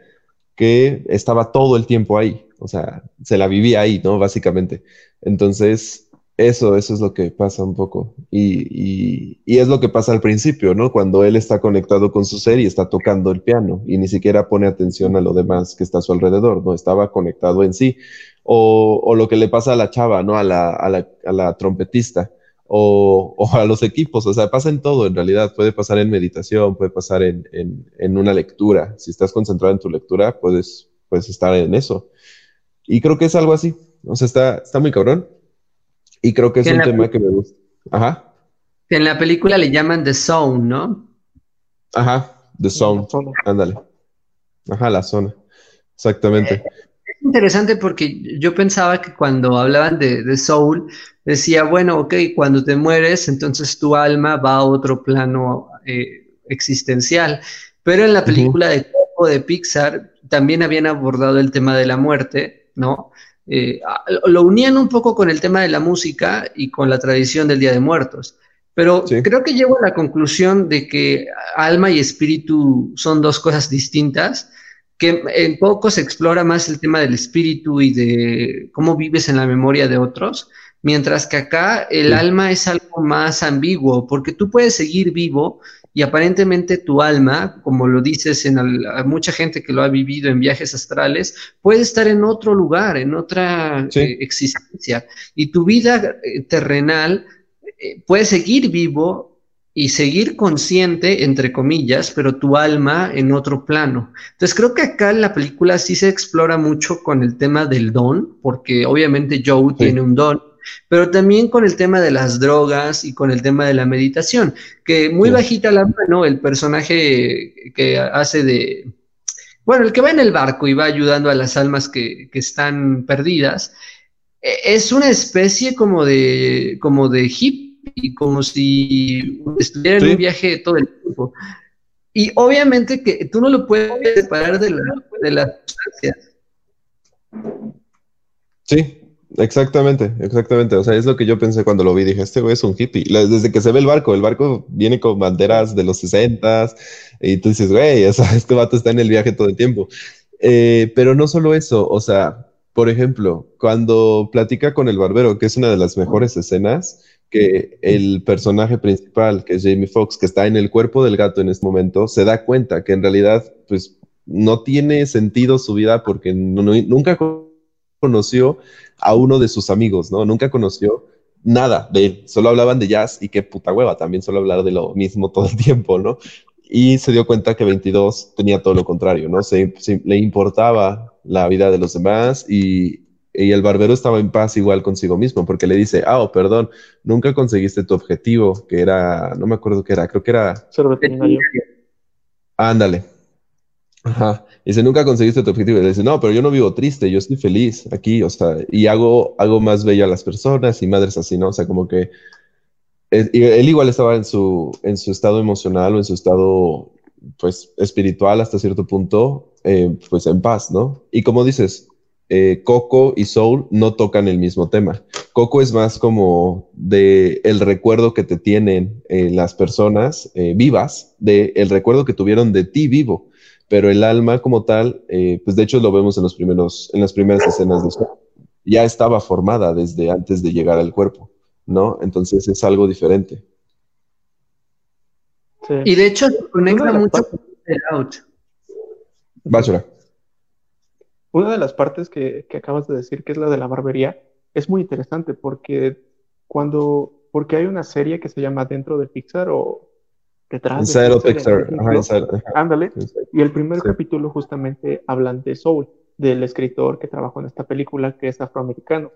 que estaba todo el tiempo ahí, o sea, se la vivía ahí, ¿no? Básicamente. Entonces, eso, eso es lo que pasa un poco y, y, es lo que pasa al principio, ¿no? Cuando él está conectado con su ser y está tocando el piano y ni siquiera pone atención a lo demás que está a su alrededor, ¿no? Estaba conectado en sí. O, o lo que le pasa a la chava, ¿no? A la, a la, a la trompetista o, o a los equipos, o sea, pasa en todo en realidad, puede pasar en meditación, puede pasar en, en, en una lectura, si estás concentrado en tu lectura, puedes, puedes estar en eso. Y creo que es algo así, o sea, está, está muy cabrón y creo que es Que un la- tema que me gusta. Ajá, Que en la película le llaman The Zone, ¿no? ajá, The Zone, ándale, ajá, la zona, exactamente. Es interesante porque yo pensaba que cuando hablaban de, de Soul, decía, bueno, ok, cuando te mueres, entonces tu alma va a otro plano eh, existencial. Pero en la película de Coco de Pixar también habían abordado el tema de la muerte, ¿no? Eh, lo unían un poco con el tema de la música y con la tradición del Día de Muertos. Pero Sí. creo que llego a la conclusión de que alma y espíritu son dos cosas distintas que en poco se explora más el tema del espíritu y de cómo vives en la memoria de otros, mientras que acá el Sí. alma es algo más ambiguo, porque tú puedes seguir vivo y aparentemente tu alma, como lo dices en a mucha gente que lo ha vivido en viajes astrales, puede estar en otro lugar, en otra Sí. eh, existencia, y tu vida eh, terrenal eh, puede seguir vivo y seguir consciente, entre comillas, pero tu alma en otro plano. Entonces creo que acá en la película sí se explora mucho con el tema del don, porque obviamente Joe Sí. tiene un don, pero también con el tema de las drogas y con el tema de la meditación, que muy Sí. bajita la mano, el personaje que hace de, bueno, el que va en el barco y va ayudando a las almas que, que están perdidas, e- es una especie como de, como de hippie, como si estuviera en Sí. un viaje todo el tiempo. Y obviamente que tú no lo puedes separar de, la, de las sustancias. Sí, exactamente, exactamente. O sea, es lo que yo pensé cuando lo vi. Dije, este güey es un hippie. Desde que se ve el barco, el barco viene con banderas de los 60 y tú dices, güey, o sea, este vato está en el viaje todo el tiempo. Eh, pero no solo eso, o sea, por ejemplo, cuando platica con el barbero, que es una de las mejores escenas, que el personaje principal, que es Jamie Foxx, que está en el cuerpo del gato en este momento, se da cuenta que en realidad, pues, no tiene sentido su vida porque no- no- nunca conoció a uno de sus amigos, ¿no? Nunca conoció nada de él, solo hablaban de jazz y qué puta hueva, también solo hablar de lo mismo todo el tiempo, ¿no? Y se dio cuenta que 22 tenía todo lo contrario, ¿no? Se, se- le importaba la vida de los demás y, y el barbero estaba en paz igual consigo mismo, porque le dice, ah, oh, perdón, nunca conseguiste tu objetivo, que era, no me acuerdo qué era, creo que era Ser veterinario. Ándale. Ajá. Dice, nunca conseguiste tu objetivo. Y le dice, no, pero yo no vivo triste, yo estoy feliz aquí, o sea, y hago, hago más bello a las personas y madres así, ¿no? O sea, como que él, él igual estaba en su, en su estado emocional o en su estado, pues, espiritual hasta cierto punto, eh, pues en paz, ¿no? Y como dices, eh, Coco y Soul no tocan el mismo tema. Coco es más como de el recuerdo que te tienen eh, las personas eh, vivas, de el recuerdo que tuvieron de ti vivo, pero el alma como tal, eh, pues de hecho lo vemos en los primeros, en las primeras escenas de Soul. Ya estaba formada desde antes de llegar al cuerpo, ¿no? Entonces es algo diferente. Sí. Y de hecho se conecta mucho con Get Out. Báchora. Una de las partes que, que acabas de decir, que es la de la barbería, es muy interesante porque cuando, porque hay una serie que se llama Dentro de Pixar o De Inside of Pixar, Ajá, inside- Ándale. inside. Y el primer Sí. capítulo justamente hablan de Soul, del escritor que trabajó en esta película que es afroamericano.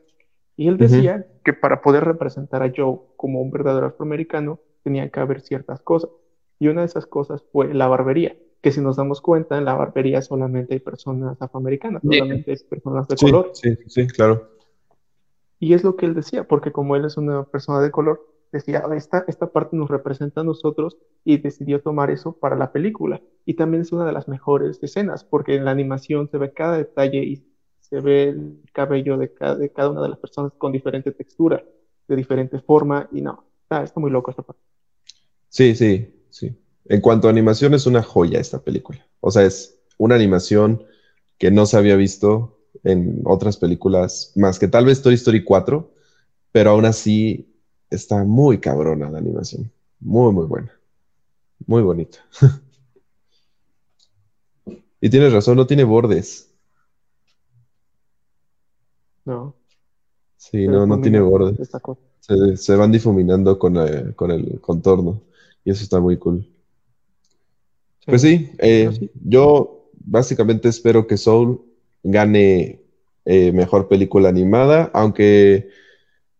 Y él decía que para poder representar a Joe como un verdadero afroamericano tenía que haber ciertas cosas. Y una de esas cosas fue la barbería, que si nos damos cuenta, en la barbería solamente hay personas afroamericanas, solamente hay personas de color. Sí, sí, claro. Y es lo que él decía, porque como él es una persona de color, decía, esta, esta parte nos representa a nosotros y decidió tomar eso para la película. Y también es una de las mejores escenas, porque en la animación se ve cada detalle y se ve el cabello de cada, de cada una de las personas con diferente textura, de diferente forma, y no, está, está muy loco esta parte. Sí, sí, sí. En cuanto a animación, es una joya esta película. O sea, es una animación que no se había visto en otras películas, más que tal vez Toy Story 4, pero aún así está muy cabrona la animación. Muy, muy buena. Muy bonita. y tienes razón, no tiene bordes. No. Sí, no, no tiene bordes. Se, van difuminando con, eh, con, el contorno y eso está muy cool. Pues eh, sí, yo básicamente espero que Soul gane eh, mejor película animada, aunque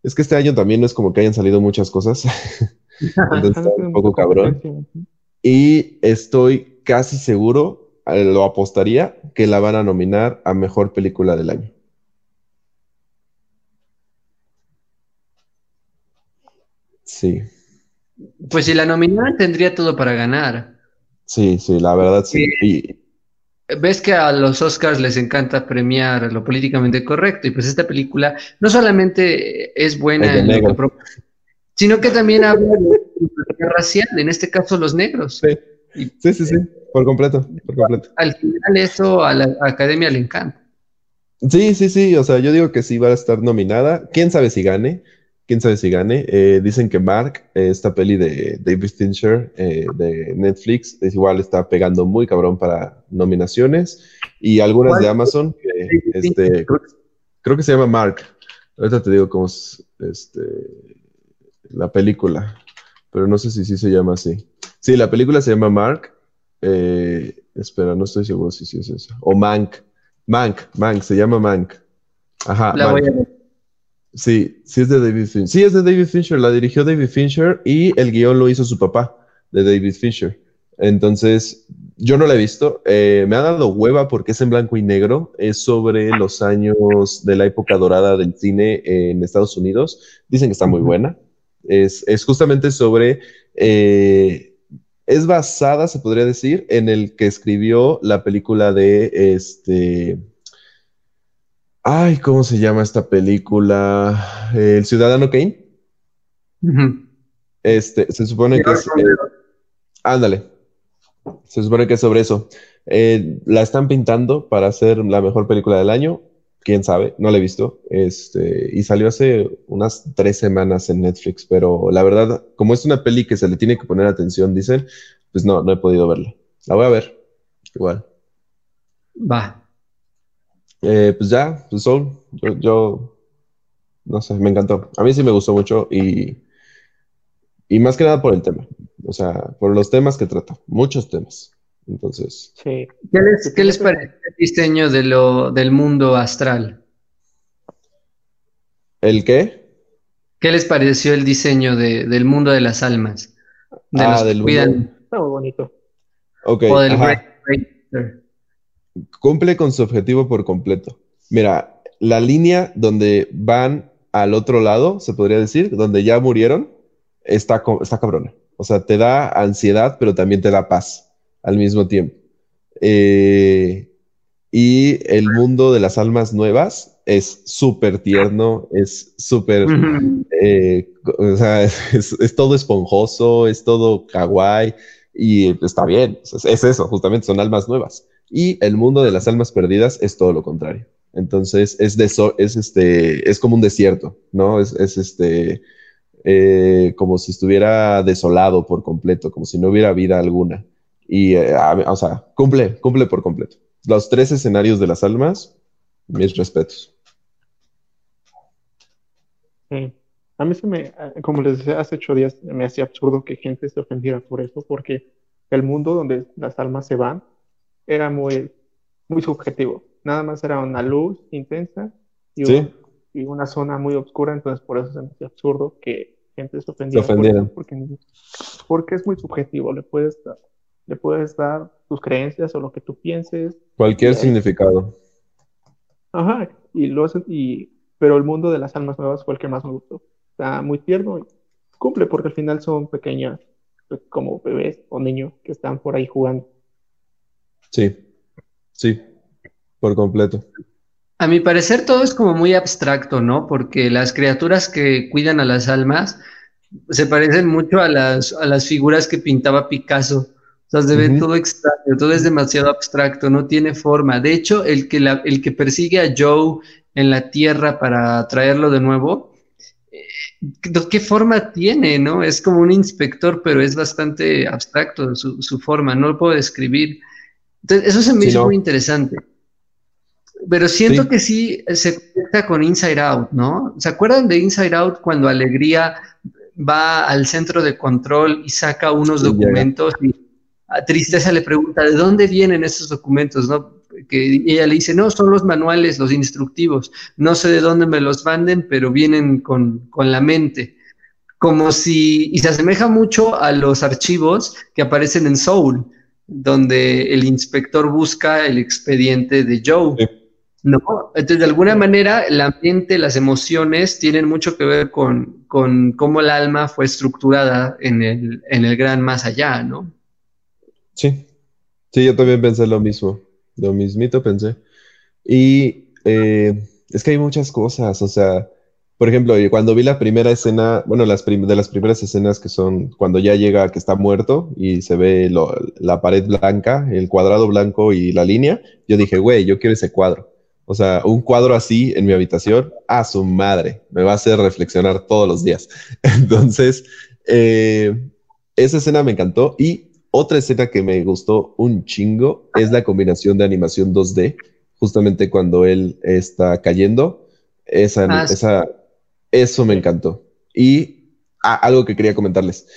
es que este año también no es como que hayan salido muchas cosas. Entonces está un poco cabrón. Y estoy casi seguro, lo apostaría, que la van a nominar a mejor película del año. Sí. Pues si la nominan, tendría todo para ganar. Sí, sí, la verdad sí. Ves que a los Oscars les encanta premiar lo políticamente correcto y pues esta película no solamente es buena en lo que sino que también habla de racial, en este caso los negros. Sí. sí, sí, sí, por completo, por completo. Al final eso a la academia le encanta. Sí, sí, sí, o sea, yo digo que sí va a estar nominada. ¿Quién sabe si gane? Quién sabe si gane. Eh, dicen que Mark, eh, esta peli de David Fincher eh, de Netflix, es igual está pegando muy cabrón para nominaciones. Y algunas de Amazon, que este, creo, que se llama Mark. Ahorita te digo cómo es este, la película, pero no sé si sí se llama así. Sí, la película se llama Mark. espera, no estoy seguro si sí es esa. O Mank. Mank, Mank, se llama Mank. Ajá. La voy a Sí, sí es de David Fincher. Sí es de David Fincher, la dirigió David Fincher y el guion lo hizo su papá, de David Fincher. Entonces, yo no la he visto. Eh, me ha dado hueva porque es en blanco y negro. Es sobre los años de la época dorada del cine en Estados Unidos. Dicen que está muy buena. Es, es justamente sobre... Eh, es basada, se podría decir, en el que escribió la película de este Ay, ¿cómo se llama esta película? El Ciudadano Kane. Este, se supone que es. Eh, ándale. Se supone que es sobre eso. Eh, la están pintando para hacer la mejor película del año. Quién sabe, no la he visto. Este, y salió hace unas tres semanas en Netflix, pero la verdad, como es una peli que se le tiene que poner atención, dicen, pues no, no he podido verla. La voy a ver. Igual. Va. Eh, pues ya, pues Soul, yo, no sé, me encantó. A mí sí me gustó mucho y, y más que nada por el tema, o sea, por los temas que trata, muchos temas. Entonces. Sí. ¿Qué les, ¿qué les parece el diseño de lo, del mundo astral? ¿El qué? ¿Qué les pareció el diseño de, del mundo de las almas? De ah, del Mundo. Está muy bonito. Ok. O del cumple con su objetivo por completo. Mira, la línea donde van al otro lado, se podría decir, donde ya murieron, está, está cabrona. O sea, te da ansiedad, pero también te da paz al mismo tiempo. Eh, y el mundo de las almas nuevas es súper tierno, es súper, eh, o sea, es, todo esponjoso, es todo kawaii y está bien, es eso, justamente son almas nuevas. Y el mundo de las almas perdidas es todo lo contrario. Entonces, es, es, este, es como un desierto, ¿no? Es, este, eh, como si estuviera desolado por completo, como si no hubiera vida alguna. Y, eh, o sea, cumple, cumple por completo. Los tres escenarios de las almas, mis respetos. A mí se me, como les decía hace ocho días, me hacía absurdo que gente se ofendiera por eso, porque el mundo donde las almas se van era muy, muy subjetivo. Nada más era una luz intensa y, y una zona muy oscura, entonces por eso se me hacía absurdo que gente se ofendiera. Se ofendieran. Porque, porque, es muy subjetivo, le puedes, dar, le puedes dar tus creencias o lo que tú pienses. Cualquier significado. Ajá, y lo y, pero el mundo de las almas nuevas fue el que más me gustó. Está muy tierno y cumple porque al final son pequeñas, como bebés o niños que están por ahí jugando. Sí, sí, por completo. A mi parecer todo es como muy abstracto, ¿no? Porque las criaturas que cuidan a las almas se parecen mucho a las, a las figuras que pintaba Picasso. O sea, se ve todo extraño, todo es demasiado abstracto, no tiene forma. De hecho, el que, la, el que persigue a Joe en la Tierra para traerlo de nuevo, eh, ¿qué forma tiene, no? Es como un inspector, pero es bastante abstracto su, su forma, no lo puedo describir. Entonces, eso se me hizo muy interesante. Pero siento que sí se conecta con Inside Out, ¿no? ¿Se acuerdan de Inside Out cuando Alegría va al centro de control y saca unos documentos y a Tristeza le pregunta, ¿de dónde vienen esos documentos? ¿no? Que ella le dice, no, son los manuales, los instructivos, no sé de dónde me los manden, pero vienen con, con la mente. Como si, y se asemeja mucho a los archivos que aparecen en Soul, donde el inspector busca el expediente de Joe. ¿no? Entonces, de alguna manera, la mente, las emociones tienen mucho que ver con, con cómo el alma fue estructurada en el, en el gran más allá, ¿no? Sí, sí, yo también pensé lo mismo, lo mismito pensé. Y eh, es que hay muchas cosas, o sea, por ejemplo, cuando vi la primera escena, bueno, las de las primeras escenas que son cuando ya llega que está muerto y se ve la pared blanca, el cuadrado blanco y la línea, yo dije, güey, yo quiero ese cuadro. O sea, un cuadro así en mi habitación, a su madre, me va a hacer reflexionar todos los días. Entonces, eh, esa escena me encantó y otra escena que me gustó un chingo es la combinación de animación 2D, justamente cuando él está cayendo. Esa, ah, esa, eso me encantó. Y ah, algo que quería comentarles.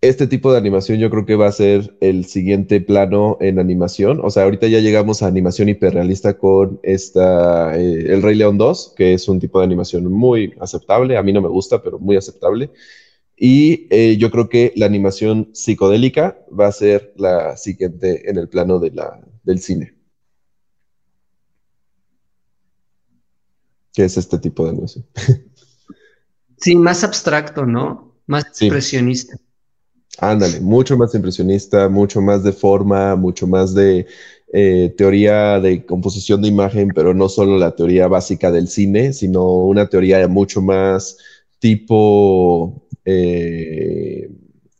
Este tipo de animación yo creo que va a ser el siguiente plano en animación. O sea, ahorita ya llegamos a animación hiperrealista con esta, eh, El Rey León 2, que es un tipo de animación muy aceptable. A mí no me gusta, pero muy aceptable. Y eh, yo creo que la animación psicodélica va a ser la siguiente en el plano de la, del cine. Que es este tipo de animación. Sí, más abstracto, ¿no? Más impresionista. Ándale, mucho más impresionista, mucho más de forma, mucho más de eh, teoría de composición de imagen, pero no solo la teoría básica del cine, sino una teoría mucho más tipo eh,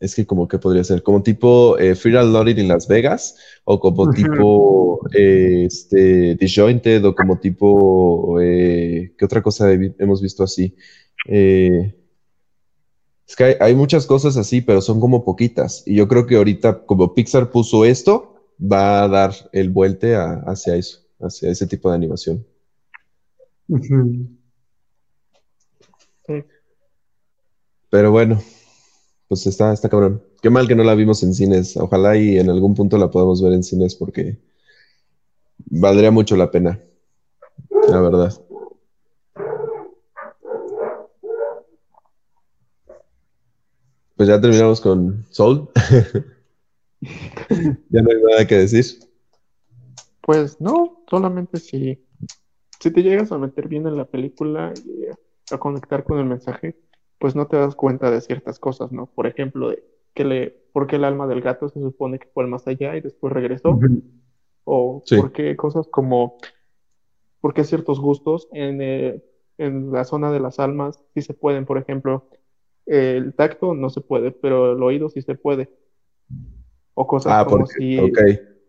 es que como que podría ser, como tipo eh, Fear Loading en Las Vegas, o como tipo este, Disjointed, o como tipo, eh, ¿qué otra cosa hemos visto así? Es que hay, muchas cosas así, pero son como poquitas. Y yo creo que ahorita, como Pixar puso esto, va a dar el vuelte hacia eso, hacia ese tipo de animación. Pero bueno, pues está, está cabrón. Qué mal que no la vimos en cines. Ojalá y en algún punto la podamos ver en cines porque valdría mucho la pena. La verdad. Pues ya terminamos con Soul. ya no hay nada que decir. Pues no, solamente si, si te llegas a meter bien en la película y a conectar con el mensaje, pues no te das cuenta de ciertas cosas, ¿no? Por ejemplo, de que le, por qué el alma del gato se supone que fue el más allá y después regresó. O por qué cosas como, por qué ciertos gustos en, eh, en la zona de las almas sí se pueden, por ejemplo, el tacto no se puede, pero el oído sí se puede. O cosas ah, como si...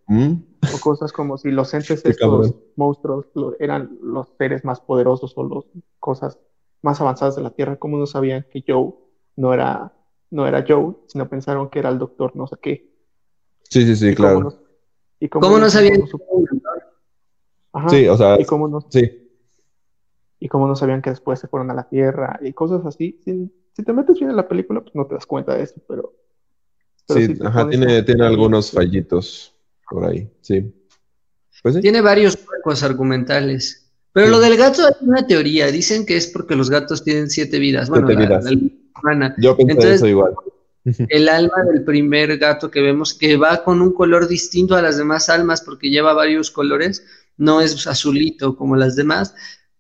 ¿Mm? O cosas como si los entes estos monstruos eran los seres más poderosos o las cosas más avanzadas de la Tierra, ¿cómo no sabían que Joe no era, no era Joe, sino pensaron que era el doctor no sé qué? Sí, sí, sí, claro. Cómo no, sabían? sí, o sea, y cómo no, sí. Y cómo no sabían que después se fueron a la Tierra y cosas así. Si, te metes bien en la película, pues no te das cuenta de eso, pero... sí, ajá, tiene, tiene algunos fallitos por ahí, sí. Pues sí. Tiene varios huecos argumentales. Pero lo del gato hay una teoría. Dicen que es porque los gatos tienen siete vidas. Bueno, Siete la- vidas. la humana. Yo pensé Entonces, eso igual. el alma del primer gato que vemos, que va con un color distinto a las demás almas porque lleva varios colores, no es azulito como las demás,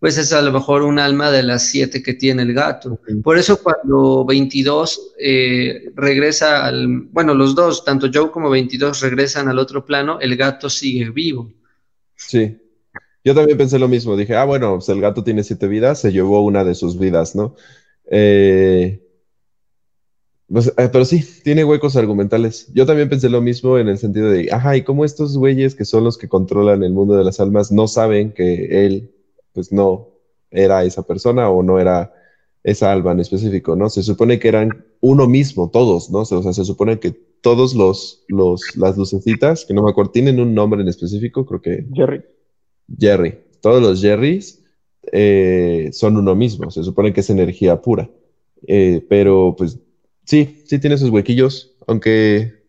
pues es a lo mejor un alma de las siete que tiene el gato. Por eso cuando 22 eh, regresa al, bueno, los dos, tanto Joe como 22 regresan al otro plano, el gato sigue vivo. Sí. Yo también pensé lo mismo. Dije, ah, bueno, pues el gato tiene siete vidas, se llevó una de sus vidas, ¿no? Eh, pues, eh, pero sí, tiene huecos argumentales. Yo también pensé lo mismo en el sentido de, ajá, ¿y cómo estos güeyes que son los que controlan el mundo de las almas no saben que él, pues no era esa persona o no era esa alma en específico, ¿no? Se supone que eran uno mismo, todos, ¿no? O sea, se supone que todos los, los, las lucecitas, que no me acuerdo, tienen un nombre en específico, creo que Jerry. Jerry. Todos los Jerrys eh, son uno mismo, se supone que es energía pura. Eh, pero pues sí, sí tiene sus huequillos, aunque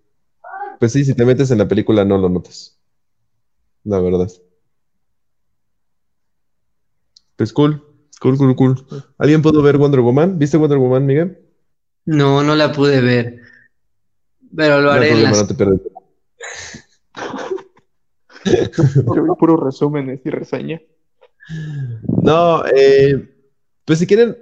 pues sí, si te metes en la película no lo notas. La verdad. Pues cool, cool, cool, cool. ¿Alguien pudo ver Wonder Woman? ¿Viste Wonder Woman, Miguel? No, no la pude ver, pero lo No haré en problema, las... no. Yo vi puros resúmenes y reseñas. No, eh, pues si quieren,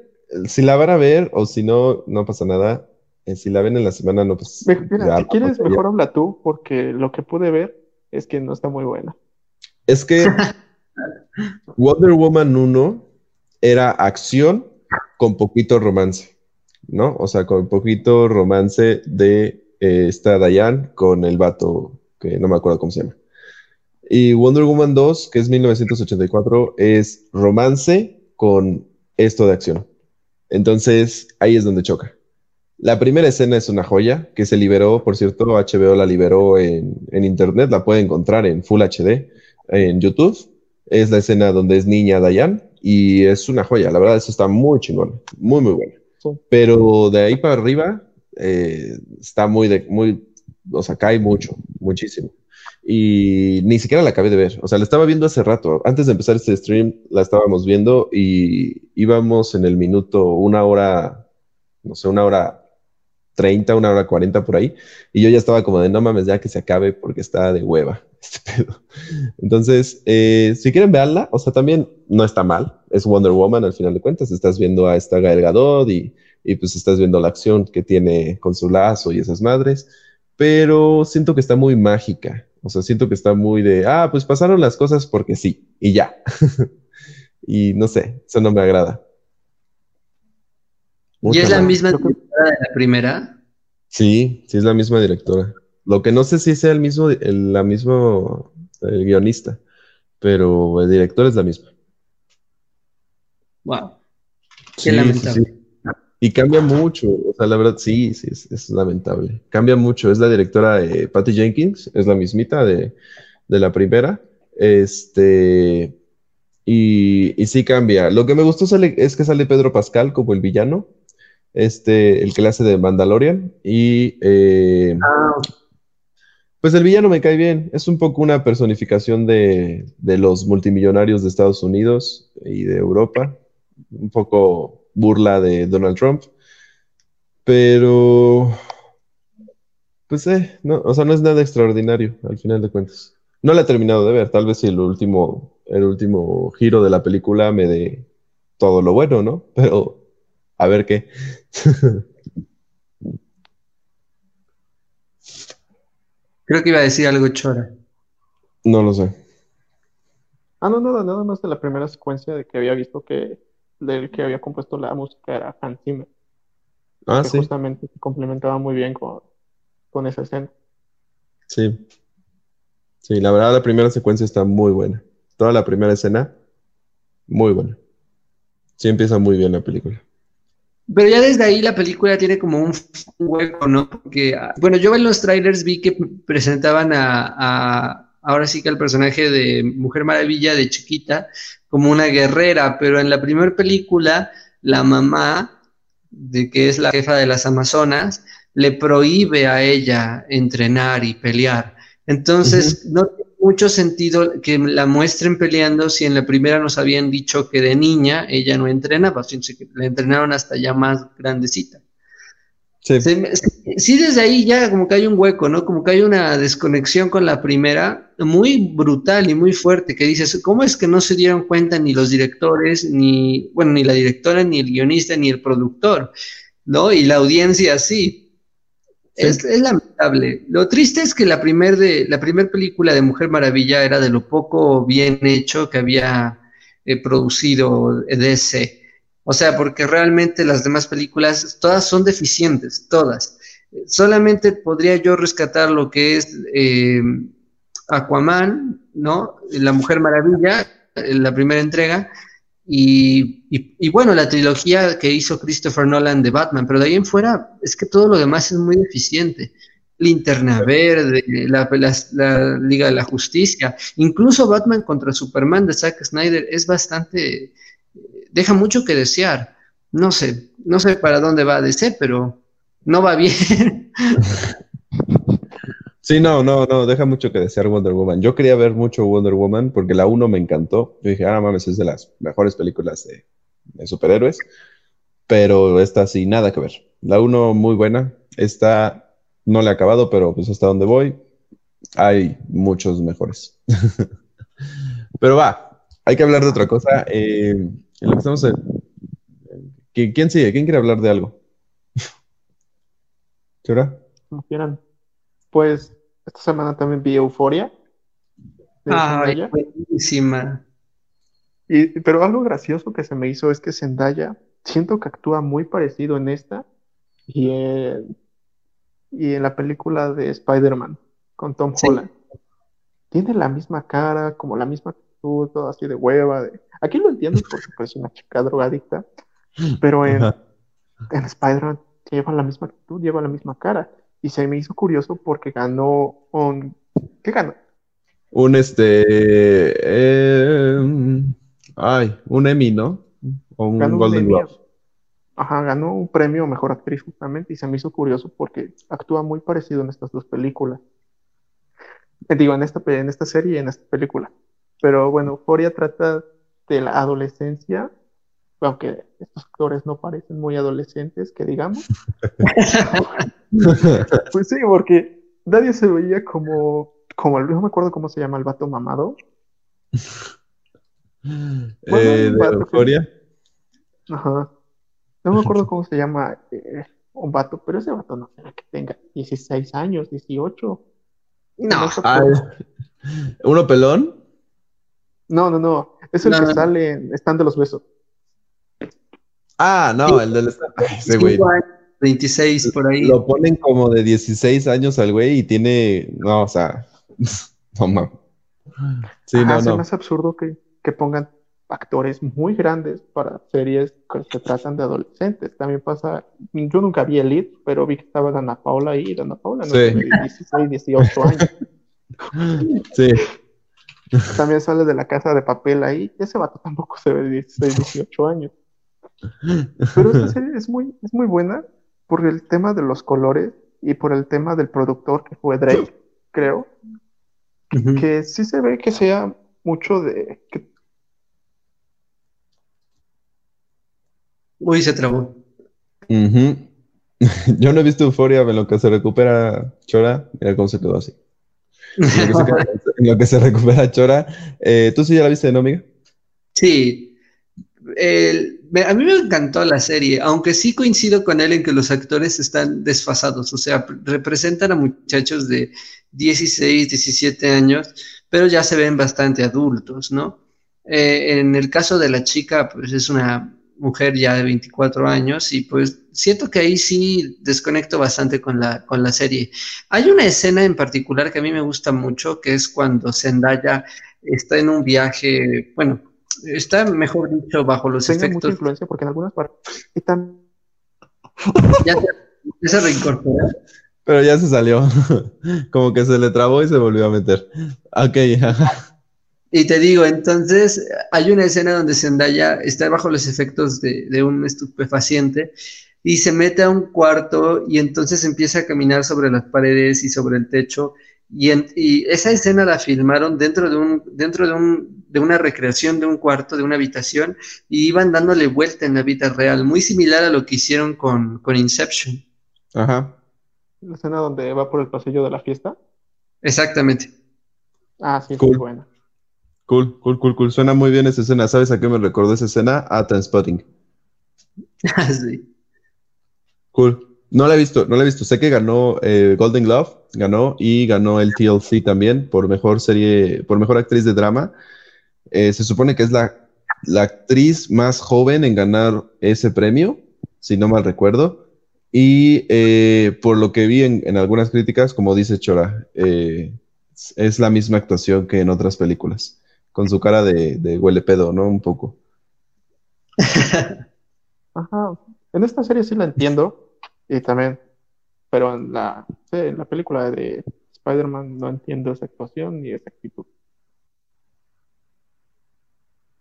si la van a ver o si no, no pasa nada. Eh, si la ven en la semana, no, pues Mira, ya si quieres, mejor habla tú, porque lo que pude ver es que no está muy buena. Es que Wonder Woman 1 era acción con poquito romance, ¿no? O sea, con poquito romance de eh, esta Diane con el vato, que no me acuerdo cómo se llama. Y Wonder Woman 2, que es 1984, es romance con esto de acción. Entonces, ahí es donde choca. La primera escena es una joya que se liberó, por cierto, HBO la liberó en, en internet, la puede encontrar en Full HD en YouTube. Es la escena donde es niña Dayan y es una joya. La verdad, eso está muy chingón, muy, muy bueno. Pero de ahí para arriba eh, está muy, de, muy, o sea, cae mucho, muchísimo. Y ni siquiera la acabé de ver. O sea, la estaba viendo hace rato. Antes de empezar este stream, la estábamos viendo y íbamos en el minuto, una hora, no sé, una hora 30, una hora 40 por ahí. Y yo ya estaba como de no mames, ya que se acabe porque está de hueva este pedo. Entonces, eh, si quieren verla, o sea, también no está mal. Es Wonder Woman al final de cuentas. Estás viendo a esta Gael Gadot y, y pues estás viendo la acción que tiene con su lazo y esas madres. Pero siento que está muy mágica. O sea, siento que está muy de, ah, pues pasaron las cosas porque sí, y ya. y no sé, eso no me agrada. ¿Y es la misma directora de la primera? Sí, sí es la misma directora. Lo que no sé si sea el mismo, el, la mismo el guionista, pero el director es la misma. Wow. Qué Sí, lamentable. sí, sí. Y cambia mucho, o sea, la verdad, sí, sí, es, es lamentable. Cambia mucho. Es la directora de Patty Jenkins, es la mismita de, de la primera. Este, y, y sí cambia. Lo que me gustó sale- es que sale Pedro Pascal como el villano, este, el que le hace de Mandalorian. Y eh, Ah, pues el villano me cae bien. Es un poco una personificación de, los multimillonarios de Estados Unidos y de Europa. Un poco burla de Donald Trump. Pero, pues, eh, no, o sea, no es nada extraordinario al final de cuentas. No la he terminado de ver. Tal vez si el último, el último giro de la película me dé todo lo bueno, ¿no? Pero, a ver qué. creo que iba a decir algo chora. No lo sé. Ah, no, nada, nada más de la primera secuencia de que había visto que del que había compuesto la música era Hans Zimmer, Ah, que sí, justamente se complementaba muy bien con, con esa escena. sí. Sí, la verdad la primera secuencia está muy buena. Toda la primera escena, muy buena. Sí empieza muy bien la película. Pero ya desde ahí la película tiene como un hueco, ¿no? Porque, ah, bueno, yo en los trailers vi que presentaban a, a- ahora sí que al personaje de Mujer Maravilla de chiquita como una guerrera, pero en la primera película la mamá, de que es la jefa de las Amazonas, le prohíbe a ella entrenar y pelear. Entonces, no tiene mucho sentido que la muestren peleando si en la primera nos habían dicho que de niña ella no entrenaba, sino que la entrenaron hasta ya más grandecita. Sí. sí, desde ahí ya como que hay un hueco, ¿no? Como que hay una desconexión con la primera muy brutal y muy fuerte, que dices, ¿cómo es que no se dieron cuenta ni los directores, ni, bueno, ni la directora, ni el guionista, ni el productor, ¿no? Y la audiencia sí. Es, lamentable. Lo triste es que la primer, de, la primer película de Mujer Maravilla era de lo poco bien hecho que había eh, producido DC. O sea, porque realmente las demás películas, todas son deficientes, todas. Solamente podría yo rescatar lo que es eh, Aquaman, ¿no? La Mujer Maravilla, la primera entrega, y, y, bueno, la trilogía que hizo Christopher Nolan de Batman, pero de ahí en fuera es que todo lo demás es muy deficiente. Linterna Verde, la, la, Liga de la Justicia, incluso Batman contra Superman de Zack Snyder es bastante, deja mucho que desear. No sé, no sé para dónde va a DC, pero no va bien. Sí, no, no, no, deja mucho que desear Wonder Woman. Yo quería ver mucho Wonder Woman porque la 1 me encantó. Yo dije, ah, mames, es de las mejores películas de, superhéroes. Pero esta sí, nada que ver. La 1 muy buena. Esta no le he acabado, pero pues hasta donde voy hay muchos mejores. pero va, hay que hablar de otra cosa. Eh, ¿Quién sigue? ¿Quién quiere hablar de algo? ¿Chura? Como quieran. Pues esta semana también vi Euforia. Ay, buenísima. Y, pero algo gracioso que se me hizo es que Zendaya, siento que actúa muy parecido en esta y en, y en la película de Spider-Man con Tom Holland. Tiene la misma cara, como la misma actitud, todo así de hueva. Aquí lo entiendo porque es una chica drogadicta, pero en, en Spider-Man lleva la misma actitud, lleva la misma cara y se me hizo curioso porque ganó un... ¿Qué ganó? Un este... Eh, ay, un Emmy, ¿no? O un Golden Globe. Ajá, ganó un premio Mejor Actriz justamente y se me hizo curioso porque actúa muy parecido en estas dos películas. Eh, digo, en esta, en esta serie y en esta película. Pero bueno, Euphoria trata de la adolescencia aunque estos actores no parecen muy adolescentes, que digamos. pues sí, porque nadie se veía como, como no me acuerdo cómo se llama el vato mamado. eh, ¿De Euforia? Ajá. No me acuerdo cómo se llama eh, un vato, pero ese vato no será que tenga 16 años, 18. No. ¿Uno pelón? No, no, no. Es el que sale Están de los Besos. Ah, no, el del ese güey. 26 por ahí. Lo ponen como de 16 años al güey y tiene. No, o sea. No mames. Sí, no, no. Es absurdo que, que, pongan actores muy grandes para series que se tratan de adolescentes. También pasa. Yo nunca vi Elite, pero vi que estaba Dana Paula ahí. Y Dana Paula no tiene 16, 18 años. Sí. También sale de la casa de papel ahí. Ese vato tampoco se ve de 16, 18 años. Pero esta serie es muy, es muy buena por el tema de los colores y por el tema del productor que fue Drake, creo. Que sí se ve que sea mucho de. Uy, se trabó. Yo no he visto Euforia, en lo que se recupera Chora, mira cómo se quedó así. En lo que se, recupera Chora. Eh, ¿Tú sí ya la viste, no, amiga? Sí. El, a mí me encantó la serie, aunque sí coincido con él en que los actores están desfasados, o sea, representan a muchachos de 16, 17 años, pero ya se ven bastante adultos, ¿no? Eh, en el caso de la chica, pues es una mujer ya de 24 años y pues siento que ahí sí desconecto bastante con la, con la serie. Hay una escena en particular que a mí me gusta mucho, que es cuando Zendaya está en un viaje, bueno, está, mejor dicho, bajo los Tengo efectos. mucha influencia porque en algunas partes están. ya, se, se reincorporó. Pero ya se salió. Como que se le trabó y se volvió a meter. Ok. y te digo, entonces, hay una escena donde Zendaya está bajo los efectos de, de un estupefaciente y se mete a un cuarto y entonces empieza a caminar sobre las paredes y sobre el techo Y, y, esa escena la filmaron dentro de un, dentro de un, de una recreación de un cuarto, de una habitación, y iban dándole vuelta en la vida real, muy similar a lo que hicieron con, con Inception. Ajá. La escena donde va por el pasillo de la fiesta. Exactamente. Ah, sí, Cool. muy buena. Cool, cool, cool, cool. Suena muy bien esa escena. ¿Sabes a qué me recordó esa escena? A Transpotting. sí. Cool. No la he visto, no la he visto. Sé que ganó eh, Golden Glove, ganó y ganó el TLC también por mejor serie, por mejor actriz de drama. Eh, se supone que es la, la actriz más joven en ganar ese premio, si no mal recuerdo. Y eh, por lo que vi en, en algunas críticas, como dice Chora, eh, es la misma actuación que en otras películas, con su cara de, de huele pedo, ¿no? Un poco. Ajá. En esta serie sí la entiendo. Y también. Pero en la, en la película de Spider-Man no entiendo esa actuación ni esa actitud.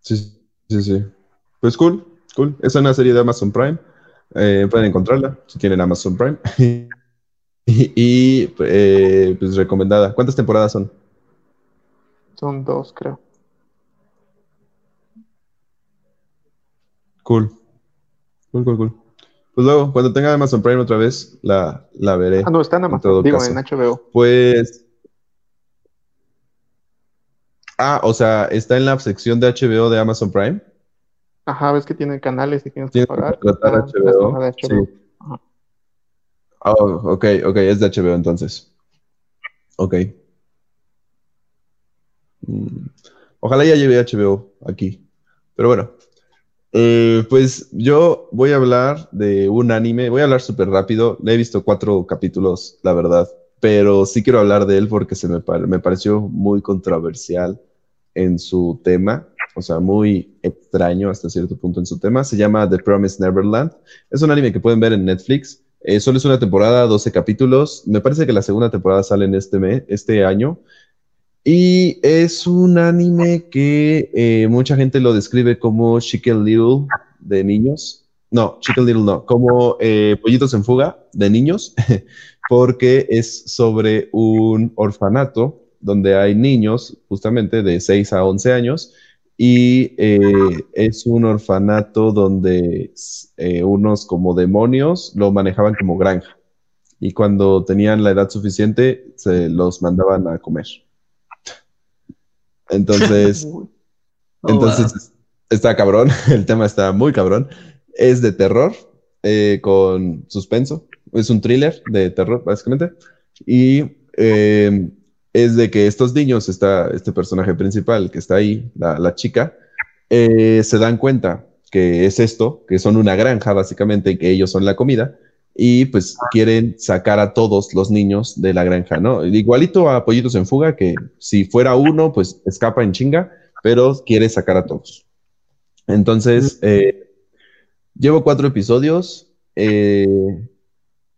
Sí, sí, sí. Pues cool, cool. Es una serie de Amazon Prime. Eh, pueden encontrarla si tienen Amazon Prime. y y, eh, pues recomendada. ¿Cuántas temporadas son? Son dos, creo. Cool. Cool, cool, cool. Pues luego, cuando tenga Amazon Prime otra vez, la, la veré. Ah, no, está en Amazon. todo Digo, caso. en HBO. Pues. Ah, o sea, está en la sección de HBO de Amazon Prime. Ajá, ves que tienen canales y tienes que Tienes que pagar. contratar Ah, HBO. de HBO. Sí. Ajá. Oh, ok, ok, es de HBO entonces. Ok. Mm, Ojalá ya lleve HBO aquí. Pero bueno. Eh, pues yo voy a hablar de un anime. Voy a hablar súper rápido. Le he visto cuatro capítulos, la verdad. Pero sí quiero hablar de él porque se me, me pareció muy controversial en su tema. O sea, muy extraño hasta cierto punto en su tema. Se llama The Promised Neverland. Es un anime que pueden ver en Netflix. Eh, solo es una temporada, 12 capítulos. Me parece que la segunda temporada sale en este mes, este año. Y es un anime que eh, mucha gente lo describe como Chicken Little de niños. No, Chicken Little no, como eh, Pollitos en Fuga de niños, porque es sobre un orfanato donde hay niños justamente de 6 a 11 años y eh, es un orfanato donde eh, unos como demonios lo manejaban como granja y cuando tenían la edad suficiente se los mandaban a comer. Entonces, Oh, entonces wow. está cabrón, el tema está muy cabrón. Es de terror eh, con suspenso, es un thriller de terror básicamente y es de que estos niños, está este personaje principal que está ahí, la, chica, eh, se dan cuenta que es esto, que son una granja básicamente que ellos son la comida y pues quieren sacar a todos los niños de la granja, ¿no? Igualito a Pollitos en Fuga, que si fuera uno, pues escapa en chinga, pero quiere sacar a todos. Entonces, eh, llevo cuatro episodios eh,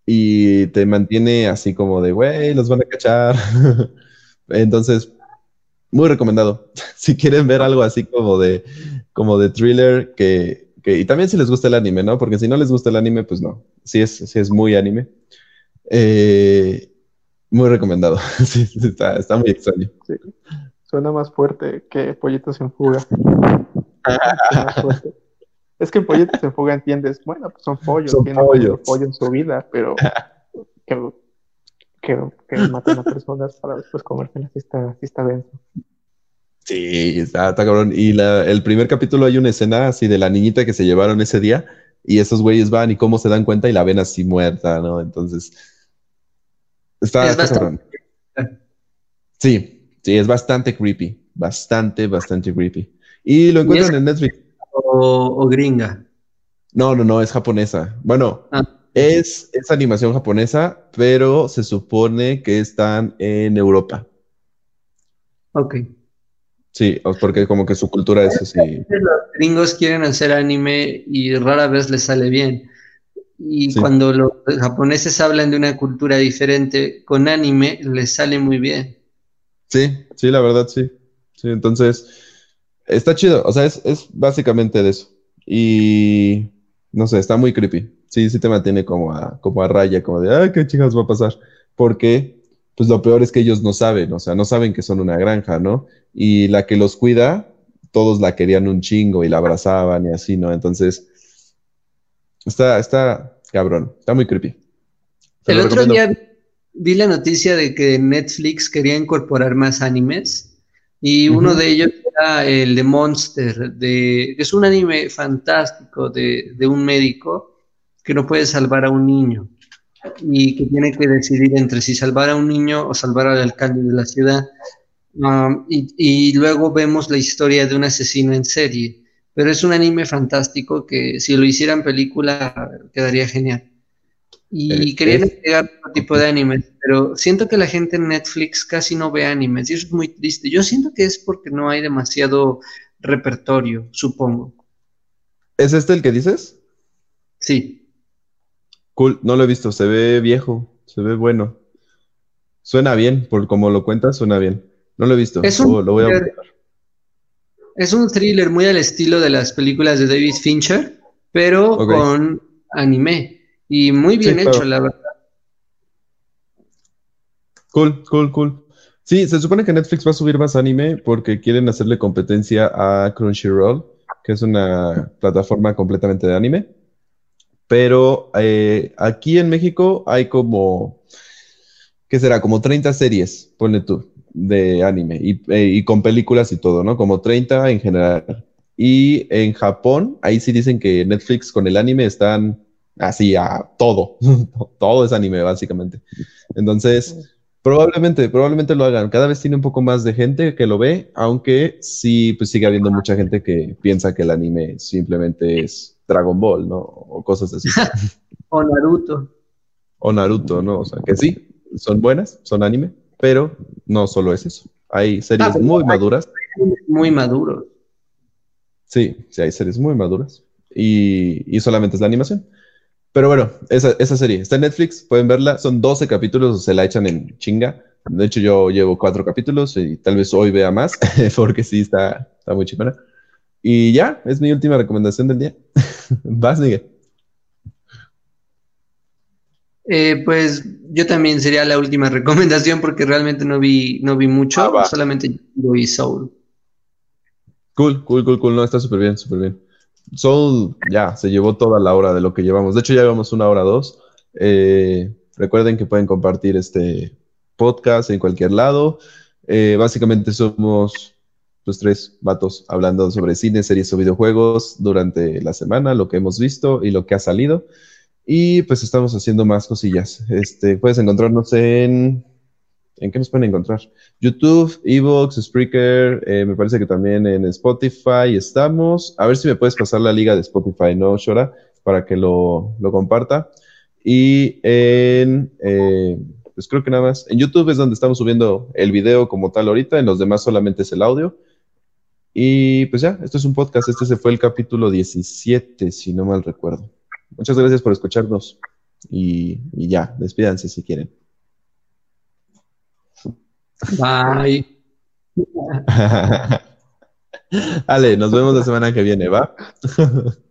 y te mantiene así como de, güey, los van a cachar. Entonces, muy recomendado. Si quieren ver algo así como de, como de thriller, que, que- y también si les gusta el anime, ¿no? Porque si no les gusta el anime, pues no. Sí es, sí es muy anime. Eh, muy recomendado. Sí, está, está muy extraño. sí. Suena más fuerte que Pollitos en Fuga. Es que en Pollitos en Fuga entiendes, bueno, pues son pollos, Son tienen pollos. pollo en su vida, pero que, que, que matan a personas para después comérselas, sí está, sí está denso. Sí, está, está cabrón. Y la- el primer capítulo hay una escena así de la niñita que se llevaron ese día y esos güeyes van y cómo se dan cuenta y la ven así muerta, ¿no? Entonces, está, Es está bastante- cabrón. Sí, sí, es bastante creepy. Bastante, bastante creepy. Y lo encuentran es- en Netflix. O, o gringa. No, no, no, es japonesa. Bueno, Ah. es, es animación japonesa, pero se supone que están en Europa. Ok. Sí, porque como que su cultura es así. Los gringos quieren hacer anime y rara vez les sale bien. Y Sí. cuando los japoneses hablan de una cultura diferente con anime, les sale muy bien. Sí, sí, la verdad, sí. Sí, entonces, está chido. O sea, es, es básicamente de eso. Y no sé, está muy creepy. Sí, sí te mantiene como a, como a raya, como de, ay, qué chicas va a pasar. Porque pues lo peor es que ellos no saben, o sea, no saben que son una granja, ¿no? Y la que los cuida, todos la querían un chingo y la abrazaban y así, ¿no? Entonces, está, está cabrón, está muy creepy. El otro día vi la noticia de que Netflix quería incorporar más animes y uno de ellos el de Monster, de, es un anime fantástico de, de un médico que no puede salvar a un niño y que tiene que decidir entre si salvar a un niño o salvar al alcalde de la ciudad. Um, y, luego vemos la historia de un asesino en serie. Pero es un anime fantástico que si lo hicieran película quedaría genial. Y eh, quería agregar otro tipo de animes, pero siento que la gente en Netflix casi no ve animes y eso es muy triste. Yo siento que es porque no hay demasiado repertorio, supongo. ¿Es este el que dices? Sí. Cool, no lo he visto, se ve viejo, se ve bueno. Suena bien, por como lo cuentas, suena bien. No lo he visto, es un, lo voy a Es un thriller muy al estilo de las películas de David Fincher, pero con anime. Y muy bien hecho, la verdad. Cool, cool, cool. Sí, se supone que Netflix va a subir más anime porque quieren hacerle competencia a Crunchyroll, que es una plataforma completamente de anime. Pero eh, aquí en México hay como, ¿qué será? Como 30 series, ponle tú, de anime eh, y, con películas y todo, ¿no? Como 30 en general. Y en Japón, ahí sí dicen que Netflix con el anime están así a todo. todo es anime, básicamente. Entonces, probablemente, probablemente lo hagan. Cada vez tiene un poco más de gente que lo ve, aunque sí, pues sigue habiendo mucha gente que piensa que el anime simplemente es Dragon Ball, ¿no? O cosas así. o Naruto. O Naruto, ¿no? O sea, que sí, son buenas, son anime, pero no solo es eso. Hay series ah, muy maduras. Muy maduros. Sí, sí, hay series muy maduras. Y, solamente es la animación. Pero bueno, esa, esa, serie está en Netflix, pueden verla. Son 12 capítulos, se la echan en chinga. De hecho, yo llevo cuatro capítulos y tal vez hoy vea más, porque sí está, está muy chingona. Y ya, es mi última recomendación del día. Vas, Miguel. Eh, pues yo también sería la última recomendación porque realmente no vi, no vi mucho, ah, solamente vi Soul. Cool, cool, cool, cool. No, está súper bien, súper bien. Soul ya se llevó toda la hora de lo que llevamos. De hecho, ya llevamos una hora dos. Eh, recuerden que pueden compartir este podcast en cualquier lado. Eh, básicamente somos los tres vatos hablando sobre cine, series o videojuegos durante la semana, lo que hemos visto y lo que ha salido. Y pues estamos haciendo más cosillas. Este, puedes encontrarnos en... ¿En qué nos pueden encontrar? YouTube, Evox, Spreaker, eh, me parece que también en Spotify estamos. A ver si me puedes pasar la liga de Spotify, ¿no, Shora? Para que lo, lo comparta. Y en... Eh, pues creo que nada más. En YouTube es donde estamos subiendo el video como tal ahorita, en los demás solamente es el audio. Y pues ya, esto es un podcast. Este se fue el capítulo 17, si no mal recuerdo. Muchas gracias por escucharnos. Y, y ya, despídanse si quieren. Bye. Ale, nos vemos la semana que viene, ¿va?